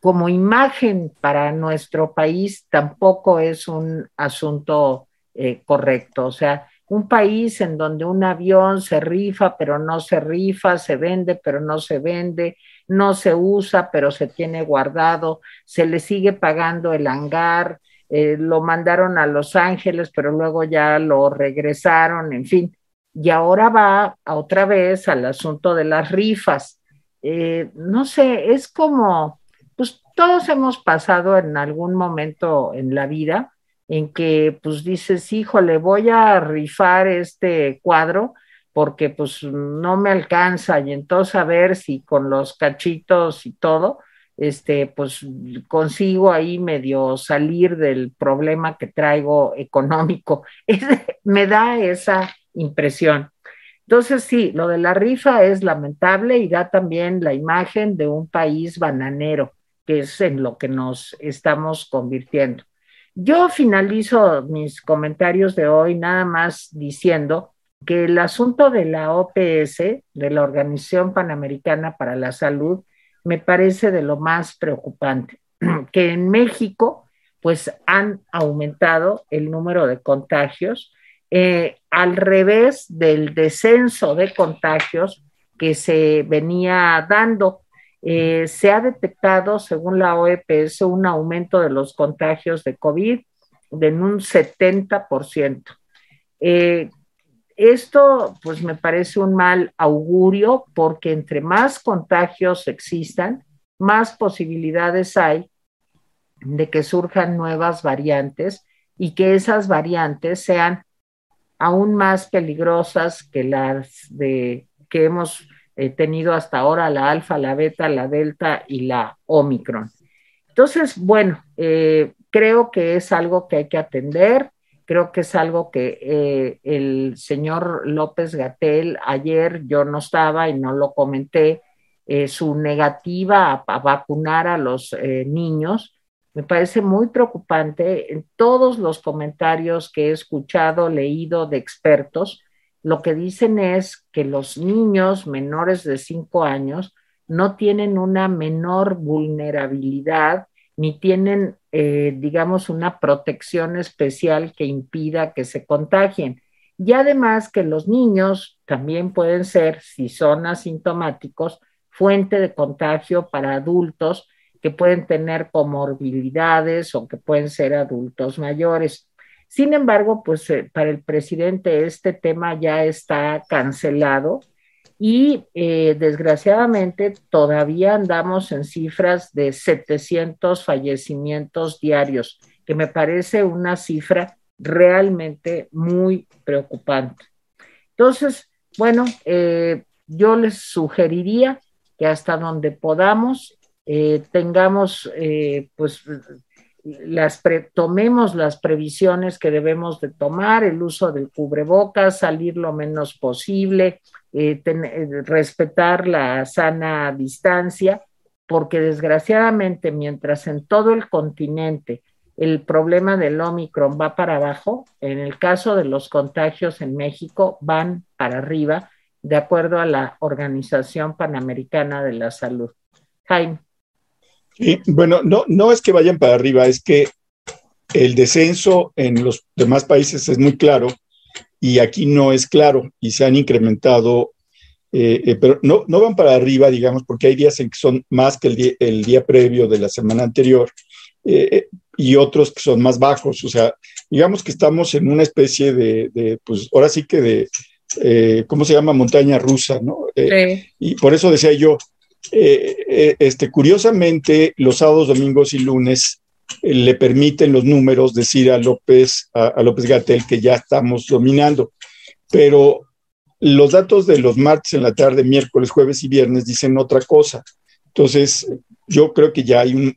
como imagen para nuestro país tampoco es un asunto eh, correcto. O sea, un país en donde un avión se rifa, pero no se rifa, se vende, pero no se vende, no se usa, pero se tiene guardado, se le sigue pagando el hangar, eh, lo mandaron a Los Ángeles, pero luego ya lo regresaron, en fin. Y ahora va otra vez al asunto de las rifas. Eh, no sé, es como, pues todos hemos pasado en algún momento en la vida en que pues dices, híjole, voy a rifar este cuadro porque pues no me alcanza y entonces a ver si con los cachitos y todo, este, pues consigo ahí medio salir del problema que traigo económico. me da esa impresión. Entonces, sí, lo de la rifa es lamentable y da también la imagen de un país bananero, que es en lo que nos estamos convirtiendo. Yo finalizo mis comentarios de hoy nada más diciendo que el asunto de la OPS, de la Organización Panamericana para la Salud, me parece de lo más preocupante, que en México pues han aumentado el número de contagios eh, al revés del descenso de contagios que se venía dando. Eh, se ha detectado, según la OEPS, un aumento de los contagios de COVID de un 70%. Eh, esto, pues, me parece un mal augurio porque entre más contagios existan, más posibilidades hay de que surjan nuevas variantes y que esas variantes sean aún más peligrosas que las de, que hemos He tenido hasta ahora la alfa, la beta, la delta y la omicron. Entonces, bueno, eh, creo que es algo que hay que atender, creo que es algo que eh, el señor López Gatel, ayer yo no estaba y no lo comenté, eh, su negativa a, vacunar a los niños, me parece muy preocupante. En todos los comentarios que he escuchado, leído de expertos, lo que dicen es que los niños menores de 5 años no tienen una menor vulnerabilidad ni tienen, eh, digamos, una protección especial que impida que se contagien. Y además que los niños también pueden ser, si son asintomáticos, fuente de contagio para adultos que pueden tener comorbilidades o que pueden ser adultos mayores. Sin embargo, pues eh, para el presidente este tema ya está cancelado y eh, desgraciadamente todavía andamos en cifras de 700 fallecimientos diarios, que me parece una cifra realmente muy preocupante. Entonces, bueno, eh, yo les sugeriría que hasta donde podamos tengamos pues las tomemos las previsiones que debemos de tomar, el uso del cubrebocas, salir lo menos posible, eh, eh, respetar la sana distancia, porque desgraciadamente mientras en todo el continente el problema del Omicron va para abajo, en el caso de los contagios en México van para arriba, de acuerdo a la Organización Panamericana de la Salud. Jaime. Sí, bueno, no, no es que vayan para arriba, es que el descenso en los demás países es muy claro y aquí no es claro y se han incrementado, eh, eh, pero no, no van para arriba, digamos, porque hay días en que son más que el día, el día previo de la semana anterior eh, y otros que son más bajos. O sea, digamos que estamos en una especie de, de pues ahora sí que de, ¿cómo se llama? Montaña rusa, ¿no? Sí. Y por eso decía yo, este, curiosamente, los sábados, domingos y lunes le permiten los números decir a López, a, López Gatel que ya estamos dominando. Pero los datos de los martes en la tarde, miércoles, jueves y viernes dicen otra cosa. Entonces, yo creo que ya hay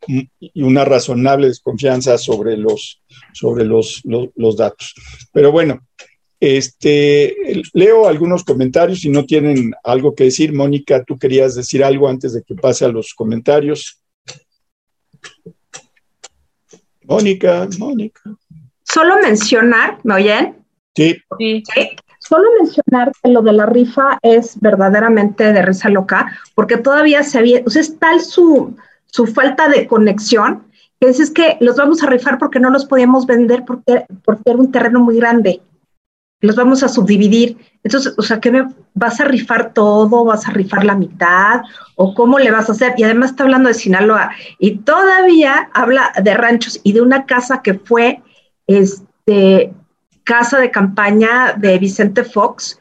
una razonable desconfianza sobre los, sobre los, los datos. Pero bueno, este, leo algunos comentarios si no tienen algo que decir. Mónica, tú querías decir algo antes de que pase a los comentarios. Mónica, Mónica. Solo mencionar, ¿me oyen? Sí. sí. Solo mencionar que lo de la rifa es verdaderamente de risa loca, porque todavía se había, o sea, es tal su, su falta de conexión que es, que los vamos a rifar porque no los podíamos vender porque, porque era un terreno muy grande. Los vamos a subdividir. Entonces, o sea, ¿qué me vas a rifar todo? ¿Vas a rifar la mitad? ¿O cómo le vas a hacer? Y además está hablando de Sinaloa. Y todavía habla de ranchos y de una casa que fue este, casa de campaña de Vicente Fox.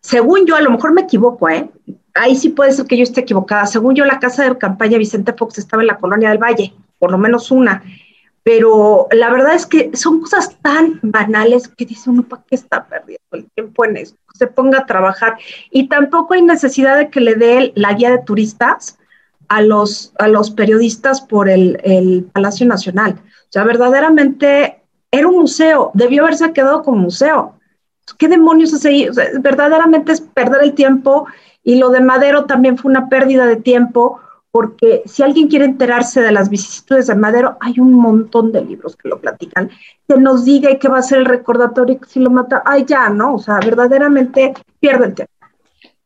Según yo, a lo mejor me equivoco, ¿eh? Ahí sí puede ser que yo esté equivocada. Según yo, la casa de campaña de Vicente Fox estaba en la colonia del Valle por lo menos una. Pero la verdad es que son cosas tan banales que dice uno, ¿para qué está perdiendo el tiempo en eso? Se ponga a trabajar. Y tampoco hay necesidad de que le dé la guía de turistas a los, a los periodistas por el, el Palacio Nacional. O sea, verdaderamente era un museo, debió haberse quedado como museo. ¿Qué demonios es ahí? verdaderamente es perder el tiempo y lo de Madero también fue una pérdida de tiempo porque si alguien quiere enterarse de las vicisitudes de Madero, hay un montón de libros que lo platican, que nos diga y que va a ser el recordatorio que si lo mata, ay ya, ¿no? O sea, verdaderamente pierde el tiempo.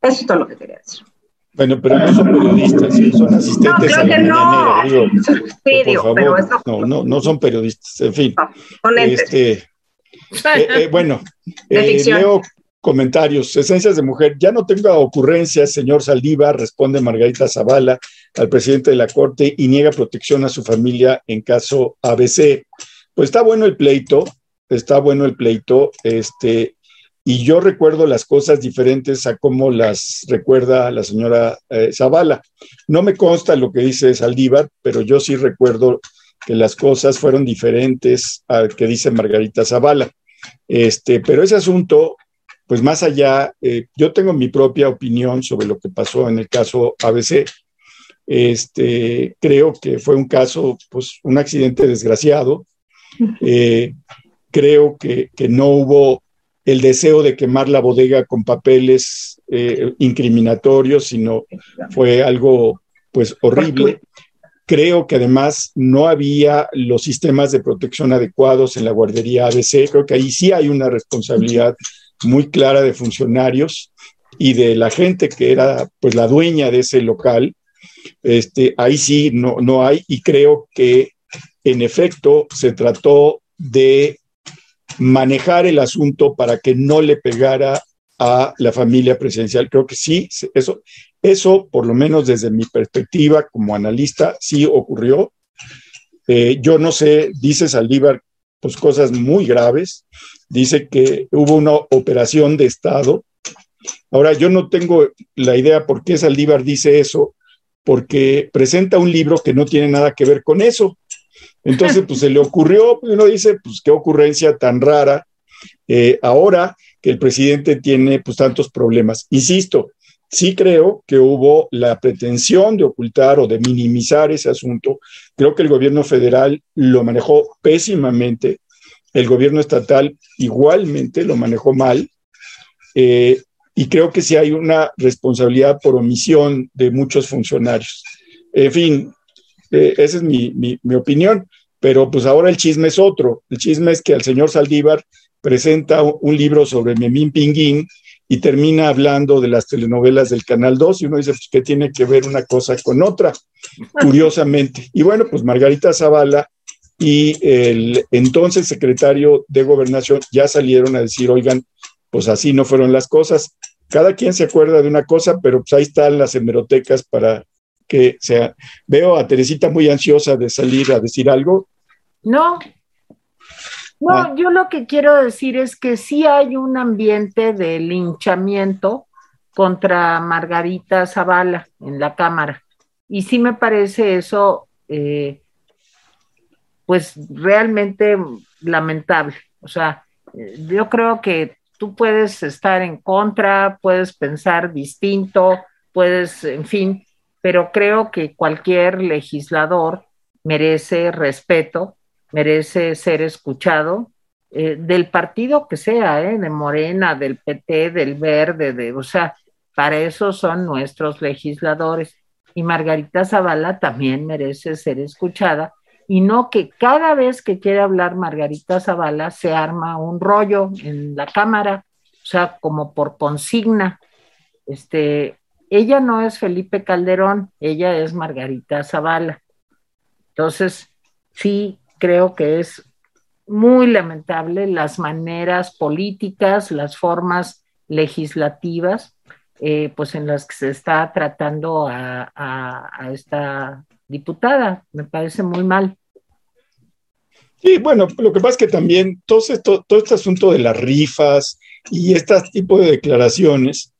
Eso es todo lo que quería decir. Bueno, pero no son periodistas, son asistentes no, creo que no. sí, digo, pero eso... No, no, no son periodistas, en fin. No, este, eh, eh, bueno, eh, leo comentarios. Esencias de mujer. Ya no tenga ocurrencias, señor Saldívar, responde Margarita Zavala al presidente de la Corte y niega protección a su familia en caso ABC. Pues está bueno el pleito, está bueno el pleito, este, y yo recuerdo las cosas diferentes a cómo las recuerda la señora eh, Zavala. No me consta lo que dice Saldívar, pero yo sí recuerdo que las cosas fueron diferentes al que dice Margarita Zavala. Este, pero ese asunto pues más allá, eh, yo tengo mi propia opinión sobre lo que pasó en el caso ABC. Este, creo que fue un caso, pues un accidente desgraciado. Eh, creo que, no hubo el deseo de quemar la bodega con papeles eh, incriminatorios, sino fue algo pues horrible. Creo que además no había los sistemas de protección adecuados en la guardería ABC. Creo que ahí sí hay una responsabilidad muy clara de funcionarios y de la gente que era pues la dueña de ese local. Este, ahí sí no, no hay y creo que en efecto se trató de manejar el asunto para que no le pegara a la familia presidencial. Creo que sí, eso, eso por lo menos desde mi perspectiva como analista, sí ocurrió. Eh, yo no sé, dice Saldívar, pues cosas muy graves dice que hubo una operación de Estado. Ahora, yo no tengo la idea por qué Saldívar dice eso, porque presenta un libro que no tiene nada que ver con eso. Entonces, pues se le ocurrió, pues, uno dice, pues qué ocurrencia tan rara eh, ahora que el presidente tiene pues tantos problemas. Insisto, sí creo que hubo la pretensión de ocultar o de minimizar ese asunto. Creo que el gobierno federal lo manejó pésimamente el gobierno estatal igualmente lo manejó mal. Eh, y creo que sí hay una responsabilidad por omisión de muchos funcionarios. En fin, eh, esa es mi, opinión, pero pues ahora el chisme es otro. El chisme es que el señor Saldívar presenta un libro sobre Memín Pinguín y termina hablando de las telenovelas del Canal 2 y uno dice, pues, ¿qué tiene que ver una cosa con otra? Curiosamente. Y bueno, pues Margarita Zavala y el entonces secretario de gobernación ya salieron a decir, oigan, pues así no fueron las cosas. Cada quien se acuerda de una cosa, pero pues ahí están las hemerotecas para que sea. Veo a Teresita muy ansiosa de salir a decir algo. No, no, ah. yo lo que quiero decir es que sí hay un ambiente de linchamiento contra Margarita Zavala en la Cámara. Y sí me parece eso eh, pues realmente lamentable. O sea, yo creo que tú puedes estar en contra, puedes pensar distinto, puedes, en fin, pero creo que cualquier legislador merece respeto, merece ser escuchado, eh, del partido que sea, eh, de Morena, del PT, del Verde, de, o sea, para eso son nuestros legisladores. Y Margarita Zavala también merece ser escuchada y no que cada vez que quiere hablar Margarita Zavala se arma un rollo en la cámara, o sea, como por consigna. Este, ella no es Felipe Calderón, ella es Margarita Zavala. Entonces, sí, creo que es muy lamentable las maneras políticas, las formas legislativas, eh, pues en las que se está tratando a, a esta diputada. Me parece muy mal. Sí, bueno, lo que pasa es que también todo, esto, todo este asunto de las rifas y este tipo de declaraciones,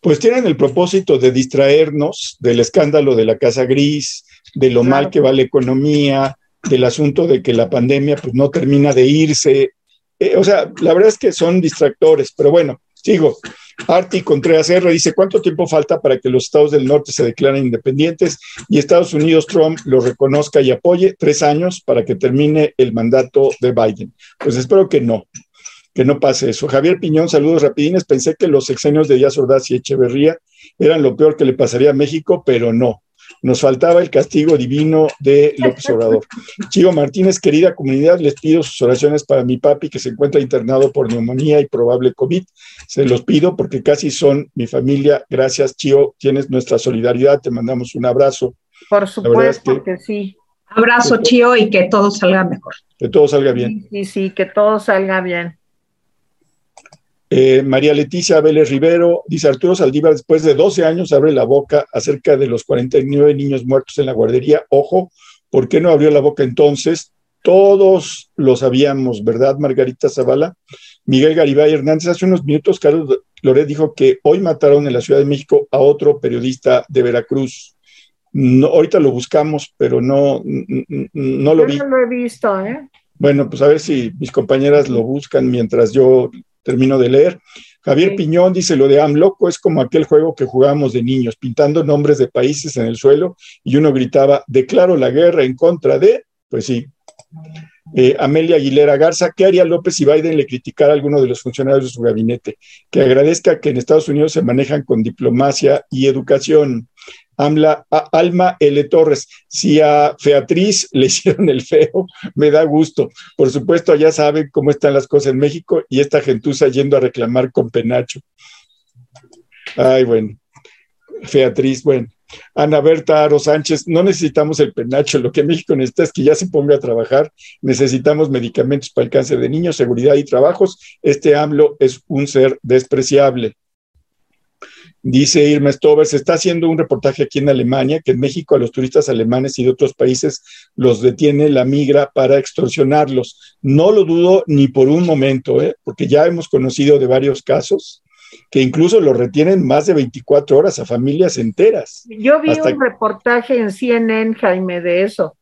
pues tienen el propósito de distraernos del escándalo de la Casa Gris, de lo mal que va la economía, del asunto de que la pandemia pues no termina de irse. Eh, o sea, la verdad es que son distractores, pero bueno, sigo. Arti Contreras R dice, ¿cuánto tiempo falta para que los estados del norte se declaren independientes y Estados Unidos, Trump, lo reconozca y apoye? Tres años para que termine el mandato de Biden. Pues espero que no, que no pase eso. Javier Piñón, saludos rapidines. Pensé que los sexenios de Díaz Ordaz y Echeverría eran lo peor que le pasaría a México, pero no. Nos faltaba el castigo divino de López Obrador. Chivo Martínez, querida comunidad, les pido sus oraciones para mi papi que se encuentra internado por neumonía y probable COVID. Se los pido porque casi son mi familia. Gracias, Chío. Tienes nuestra solidaridad. Te mandamos un abrazo. Por supuesto que, sí. Abrazo, Chío, y que todo salga mejor. Que todo salga bien. Sí, sí, que todo salga bien. Eh, María Leticia Vélez Rivero dice Arturo Saldívar después de 12 años abre la boca acerca de los 49 niños muertos en la guardería. Ojo, ¿por qué no abrió la boca entonces? Todos lo sabíamos, ¿verdad, Margarita Zavala? Miguel Garibay Hernández, hace unos minutos Carlos Loret dijo que hoy mataron en la Ciudad de México a otro periodista de Veracruz. No, ahorita lo buscamos, pero no, no lo vi. No lo he visto, ¿eh? Bueno, pues a ver si mis compañeras lo buscan mientras yo termino de leer. Javier Piñón dice, lo de AMLOCO es como aquel juego que jugábamos de niños, pintando nombres de países en el suelo y uno gritaba, declaro la guerra en contra de, pues sí. Eh, Amelia Aguilera Garza, ¿qué haría López si Biden le criticara a alguno de los funcionarios de su gabinete? Que agradezca que en Estados Unidos se manejan con diplomacia y educación. Alma L. Torres, si a Featriz le hicieron el feo, me da gusto. Por supuesto, ya saben cómo están las cosas en México y esta gentuza yendo a reclamar con penacho. Ay, bueno. Featriz, bueno. Ana Berta Aro Sánchez, no necesitamos el penacho, lo que México necesita es que ya se ponga a trabajar, necesitamos medicamentos para el cáncer de niños, seguridad y trabajos. Este AMLO es un ser despreciable. Dice Irma Stover, se está haciendo un reportaje aquí en Alemania que en México a los turistas alemanes y de otros países los detiene la migra para extorsionarlos. No lo dudo ni por un momento, ¿eh? porque ya hemos conocido de varios casos que incluso los retienen más de 24 horas a familias enteras. Yo vi un reportaje en CNN, Jaime, de eso.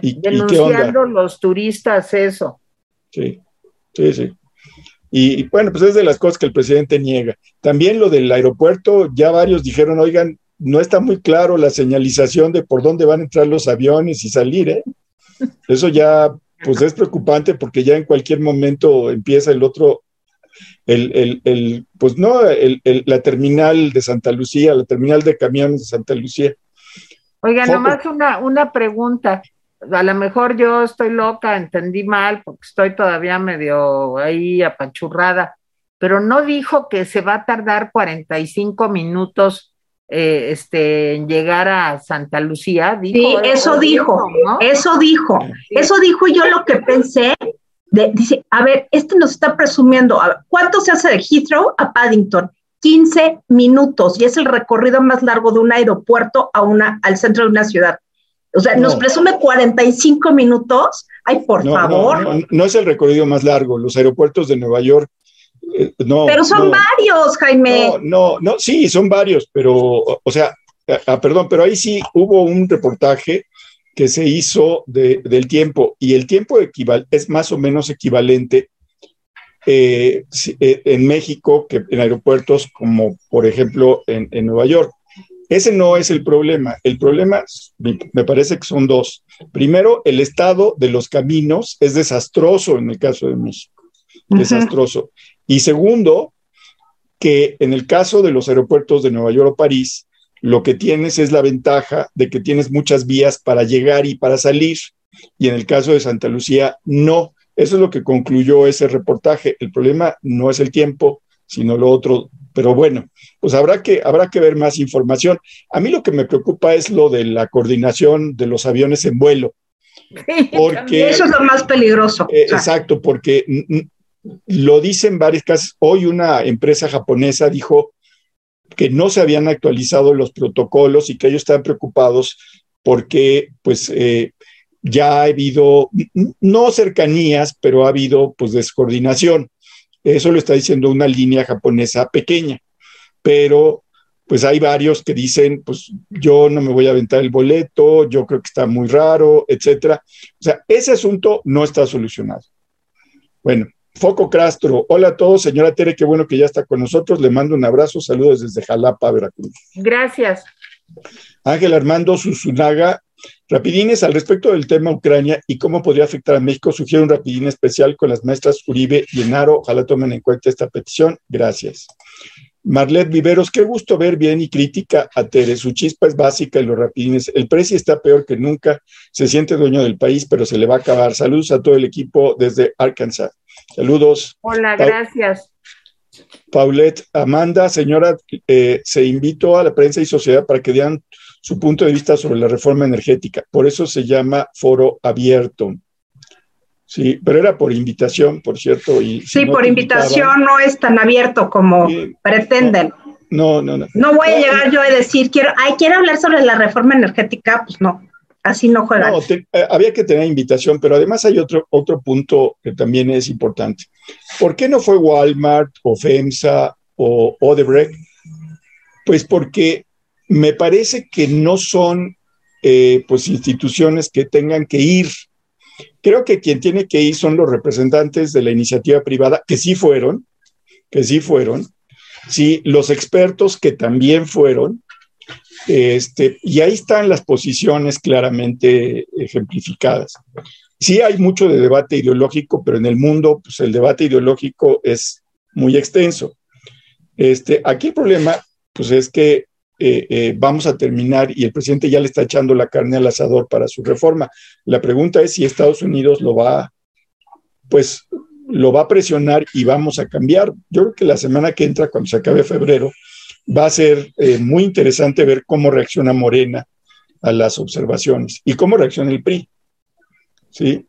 ¿Y, denunciando los turistas eso. Sí, sí, sí. Y, bueno, pues es de las cosas que el presidente niega. También lo del aeropuerto, ya varios dijeron, oigan, no está muy claro la señalización de por dónde van a entrar los aviones y salir, ¿eh? Eso ya, pues es preocupante porque ya en cualquier momento empieza el otro, el, el, el pues no, el, la terminal de Santa Lucía, la terminal de camiones de Santa Lucía. Oiga, nomás una, una pregunta a lo mejor yo estoy loca, entendí mal, porque estoy todavía medio ahí apachurrada, pero no dijo que se va a tardar 45 minutos eh, este, en llegar a Santa Lucía. sí, eso dijo, eso dijo, eso dijo yo lo que pensé. dice, a ver, este nos está presumiendo, ¿cuánto se hace de Heathrow a Paddington? 15 minutos y es el recorrido más largo de un aeropuerto a una, al centro de una ciudad. O sea, nos presume 45 minutos. Ay, por favor. No, es el recorrido más largo. Los aeropuertos de Nueva York. Eh, no. Pero son varios, Jaime. No, no, no, sí, son varios, pero, o sea, ah, perdón, pero ahí sí hubo un reportaje que se hizo del tiempo y el tiempo es más o menos equivalente eh, eh, en México que en aeropuertos como por ejemplo en, en Nueva York. Ese no es el problema. El problema me parece que son dos. Primero, el estado de los caminos es desastroso en el caso de México. Desastroso. Y segundo, que en el caso de los aeropuertos de Nueva York o París, lo que tienes es la ventaja de que tienes muchas vías para llegar y para salir. Y en el caso de Santa Lucía, no. Eso es lo que concluyó ese reportaje. El problema no es el tiempo, sino lo otro. Pero bueno, pues habrá que, habrá que ver más información. A mí lo que me preocupa es lo de la coordinación de los aviones en vuelo. porque, eso es lo más peligroso. Eh, exacto, porque lo dicen varios casos. Hoy una empresa japonesa dijo que no se habían actualizado los protocolos y que ellos estaban preocupados porque pues eh, ya ha habido, no cercanías, pero ha habido pues descoordinación. Eso lo está diciendo una línea japonesa pequeña, pero pues hay varios que dicen, pues yo no me voy a aventar el boleto, yo creo que está muy raro, etcétera. O sea, ese asunto no está solucionado. Bueno, Foco Castro, hola a todos, señora Tere, qué bueno que ya está con nosotros. Le mando un abrazo, saludos desde Jalapa, Veracruz. Gracias. Ángel Armando Susunaga, rapidines al respecto del tema Ucrania y cómo podría afectar a México. Sugiero un rapidín especial con las maestras Uribe y Enaro. Ojalá tomen en cuenta esta petición. Gracias. Marlet Viveros, qué gusto ver bien y crítica a Tere. Su chispa es básica y los rapidines. El precio está peor que nunca. Se siente dueño del país, pero se le va a acabar. Saludos a todo el equipo desde Arkansas. Saludos. Hola, gracias. Paulette, Amanda, señora, eh, se invitó a la prensa y sociedad para que dieran su punto de vista sobre la reforma energética. Por eso se llama foro abierto. Sí, pero era por invitación, por cierto. Y sí, por invitación no es tan abierto como pretenden. No, no, no. No voy a llegar yo a decir, quiero, ay, quiero hablar sobre la reforma energética, pues no, así no juegan. No, eh, había que tener invitación, pero además hay otro, otro punto que también es importante. ¿Por qué no fue Walmart o FEMSA o Odebrecht? Pues porque me parece que no son eh, pues instituciones que tengan que ir Creo que quien tiene que ir son los representantes de la iniciativa privada, que sí fueron, que sí fueron, sí, los expertos que también fueron, este, y ahí están las posiciones claramente ejemplificadas. Sí hay mucho de debate ideológico, pero en el mundo pues, el debate ideológico es muy extenso. Este, aquí el problema pues, es que eh, eh, vamos a terminar y el presidente ya le está echando la carne al asador para su reforma. La pregunta es si Estados Unidos lo va, pues lo va a presionar y vamos a cambiar. Yo creo que la semana que entra, cuando se acabe febrero, va a ser eh, muy interesante ver cómo reacciona Morena a las observaciones y cómo reacciona el PRI. ¿Sí?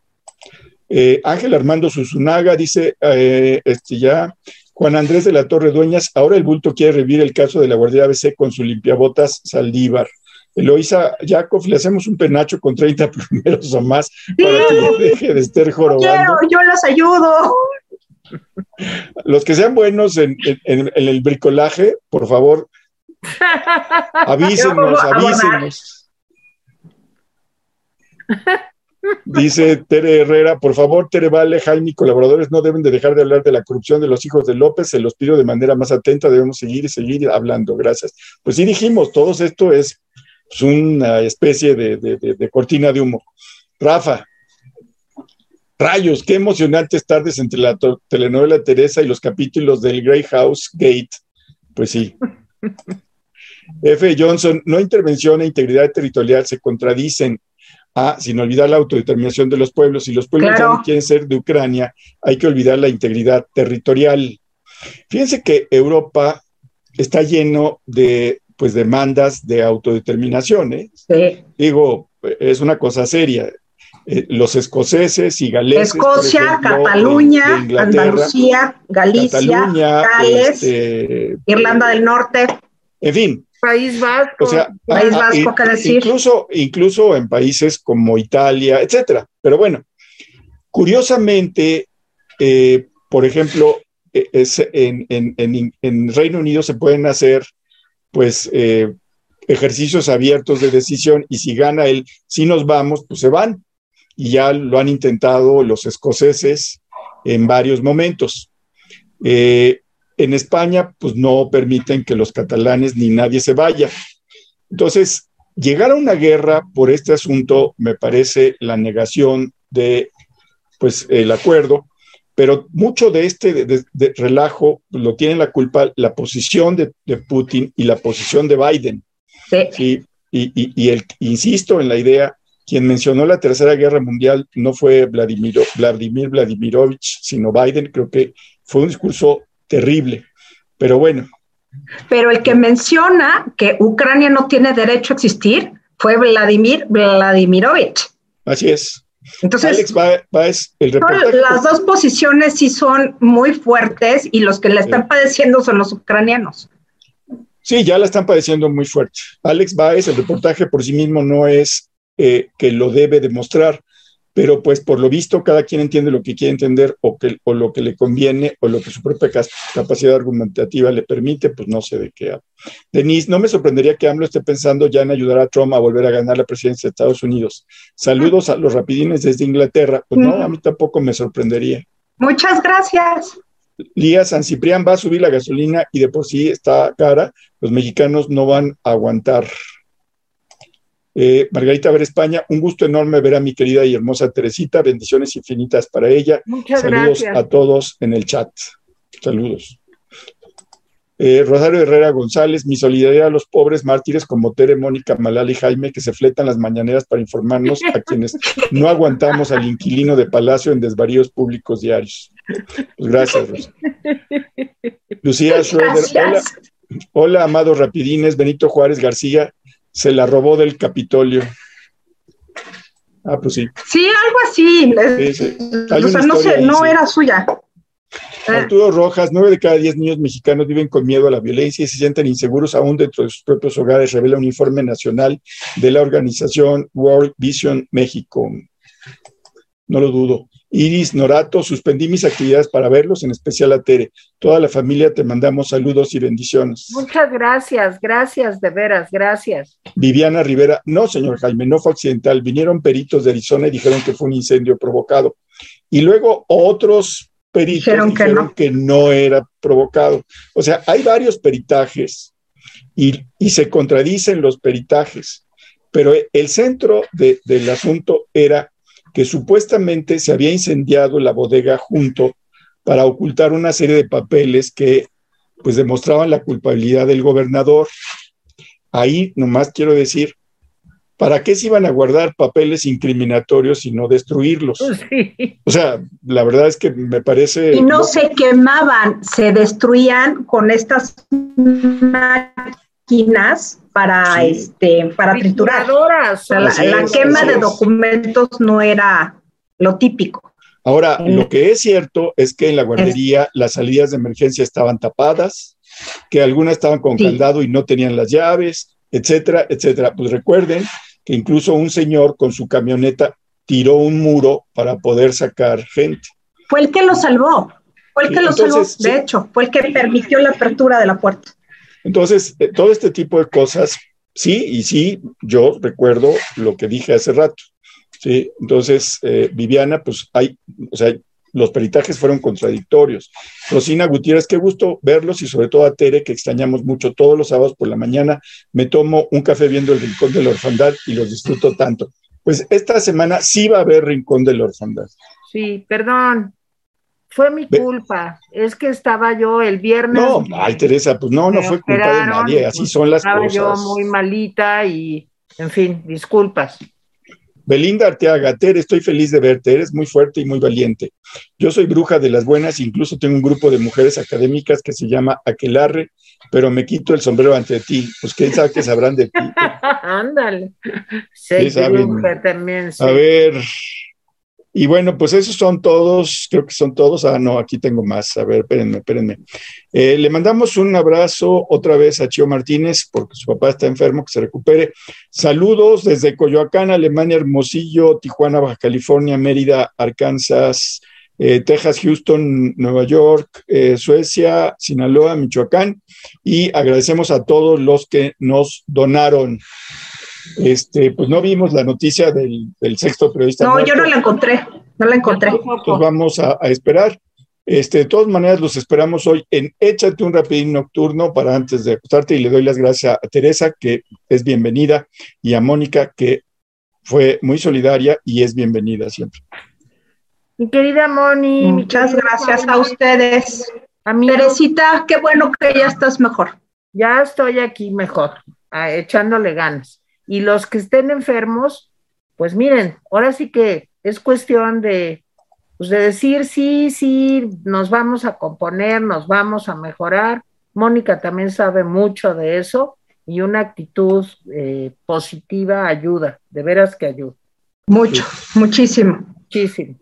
Ángel Armando Susunaga dice, este ya, Juan Andrés de la Torre Dueñas, ahora el bulto quiere revivir el caso de la Guardia ABC con su limpiabotas Saldívar. Eloisa Jacob, le hacemos un penacho con 30 primeros o más para que deje de estar jorobando. Quiero, yo los ayudo. Los que sean buenos en, el bricolaje, por favor, avísenos, avísenos. Dice Tere Herrera, por favor, Tere Vale, Jaime colaboradores no deben de dejar de hablar de la corrupción de los hijos de López, se los pido de manera más atenta, debemos seguir y seguir hablando, gracias. Pues sí dijimos, todo esto es pues, una especie de, cortina de humo. Rafa, rayos, qué emocionantes tardes entre la telenovela Teresa y los capítulos del Grey House Gate. Pues sí. F. Johnson, no intervención e integridad territorial se contradicen a, sin olvidar la autodeterminación de los pueblos. Si los pueblos ya no quieren ser de Ucrania, hay que olvidar la integridad territorial. Fíjense que Europa está lleno de pues demandas de autodeterminación. ¿eh? Digo, es una cosa seria. Eh, los escoceses y galeses. Escocia, Cataluña, Andalucía, Galicia, Gales, este, Irlanda del Norte. En fin, País Vasco. O sea, País Vasco, ¿qué decir? Incluso, incluso en países como Italia, etcétera. Pero bueno, curiosamente, eh, por ejemplo, e, en, Reino Unido se pueden hacer, pues, eh, ejercicios abiertos de decisión y si gana él, si nos vamos, pues se van. Y ya lo han intentado los escoceses en varios momentos. Eh, en España, pues no permiten que los catalanes ni nadie se vaya. Entonces, llegar a una guerra por este asunto me parece la negación de, pues, el acuerdo, pero mucho de este relajo lo tiene la culpa la posición de, Putin y la posición de Biden. Sí. Y, el, insisto en la idea, quien mencionó la Tercera Guerra Mundial no fue Vladimir, Vladimir Vladimirovich, sino Biden. Creo que fue un discurso terrible. Pero bueno. Pero el que menciona que Ucrania no tiene derecho a existir fue Vladimir Vladimirovich. Así es. Entonces, Alex el las dos posiciones sí son muy fuertes y los que la están padeciendo son los ucranianos. Sí, ya la están padeciendo muy fuerte. Alex Baez, el reportaje por sí mismo no es eh, que lo debe demostrar, pero pues por lo visto cada quien entiende lo que quiere entender o, que, o lo que le conviene o lo que su propia capacidad argumentativa le permite, pues no sé de qué habla. Denise, no me sorprendería que AMLO esté pensando ya en ayudar a Trump a volver a ganar la presidencia de Estados Unidos. Saludos a los rapidines desde Inglaterra. Pues no, a mí tampoco me sorprendería. Muchas gracias. Lía San Ciprián va a subir la gasolina y de por sí está cara. Los mexicanos no van a aguantar. Eh, Margarita Ver España, un gusto enorme ver a mi querida y hermosa Teresita. Bendiciones infinitas para ella. Muchas Saludos a todos en el chat. Saludos. Eh, Rosario Herrera González, mi solidaridad a los pobres mártires como Tere, Mónica, Malala y Jaime, que se fletan las mañaneras para informarnos a quienes no aguantamos al inquilino de Palacio en desvaríos públicos diarios. Pues gracias, Rosa. Lucía Schroeder, hola, hola, amados rapidines, Benito Juárez García, se la robó del Capitolio. Ah, pues sí. Sí, algo así. O sea, no, sé, no era suya. Arturo Rojas, nueve de cada diez niños mexicanos viven con miedo a la violencia y se sienten inseguros aún dentro de sus propios hogares, revela un informe nacional de la organización World Vision México. No lo dudo. Iris Norato, suspendí mis actividades para verlos, en especial a Tere. Toda la familia te mandamos saludos y bendiciones. Muchas gracias, gracias, de veras, gracias. Viviana Rivera, no, señor Jaime, no fue accidental. Vinieron peritos de Arizona y dijeron que fue un incendio provocado. Y luego otros peritos dijeron, que, no. era provocado. O sea, hay varios peritajes y, se contradicen los peritajes, pero el centro del asunto era que supuestamente se había incendiado la bodega junto para ocultar una serie de papeles que pues demostraban la culpabilidad del gobernador. Ahí nomás quiero decir, ¿para qué se iban a guardar papeles incriminatorios y no destruirlos? Pues o sea, la verdad es que me parece... Y no se quemaban, se destruían con estas máquinas para este para triturar. la, quema de documentos no era lo típico. Ahora, lo que es cierto es que en la guardería las salidas de emergencia estaban tapadas, que algunas estaban con candado y no tenían las llaves, etcétera, etcétera. Pues recuerden que incluso un señor con su camioneta tiró un muro para poder sacar gente. Fue el que lo salvó, fue el que lo salvó, de hecho, fue el que permitió la apertura de la puerta. Entonces, eh, todo este tipo de cosas, sí, y sí, yo recuerdo lo que dije hace rato. Sí, entonces, eh, Viviana, pues hay, o sea, los peritajes fueron contradictorios. Rosina Gutiérrez, qué gusto verlos y sobre todo a Tere, que extrañamos mucho todos los sábados por la mañana. Me tomo un café viendo el Rincón de la Orfandad y los disfruto tanto. Pues esta semana sí va a haber Rincón de la Orfandad. Sí, perdón, fue mi culpa, es que estaba yo el viernes. No, ay Teresa, pues no, no fue culpa de nadie, así pues son las cosas. Estaba yo muy malita y, en fin, disculpas. Belinda Arteaga, Tere, estoy feliz de verte, eres muy fuerte y muy valiente. Yo soy bruja de las buenas, incluso tengo un grupo de mujeres académicas que se llama Aquelarre, pero me quito el sombrero ante ti. Pues quién sabe qué sabrán de ti. Ándale. Sí, también. A ver, y bueno, pues esos son todos, creo que son todos. Ah, no, aquí tengo más. A ver, espérenme, espérenme. Eh, le mandamos un abrazo otra vez a Chio Martínez, porque su papá está enfermo, que se recupere. Saludos desde Coyoacán, Alemania, Hermosillo, Tijuana, Baja California, Mérida, Arkansas, eh, Texas, Houston, Nueva York, eh, Suecia, Sinaloa, Michoacán. Y agradecemos a todos los que nos donaron. Este, pues no vimos la noticia del, sexto periodista. No, yo no la encontré, no la encontré. Pues vamos a, esperar. Este, de todas maneras, los esperamos hoy en Échate un rapidín nocturno para antes de acostarte y le doy las gracias a Teresa, que es bienvenida, y a Mónica, que fue muy solidaria y es bienvenida siempre. Mi querida Moni. Muchas gracias a ustedes. A Teresita, qué bueno que ya estás mejor. Ya estoy aquí mejor. echándole ganas. Y los que estén enfermos, pues miren, ahora sí que es cuestión de, pues de decir sí, sí, nos vamos a componer, nos vamos a mejorar. Mónica también sabe mucho de eso y una actitud eh, positiva ayuda, de veras que ayuda. Mucho, muchísimo. Muchísimo.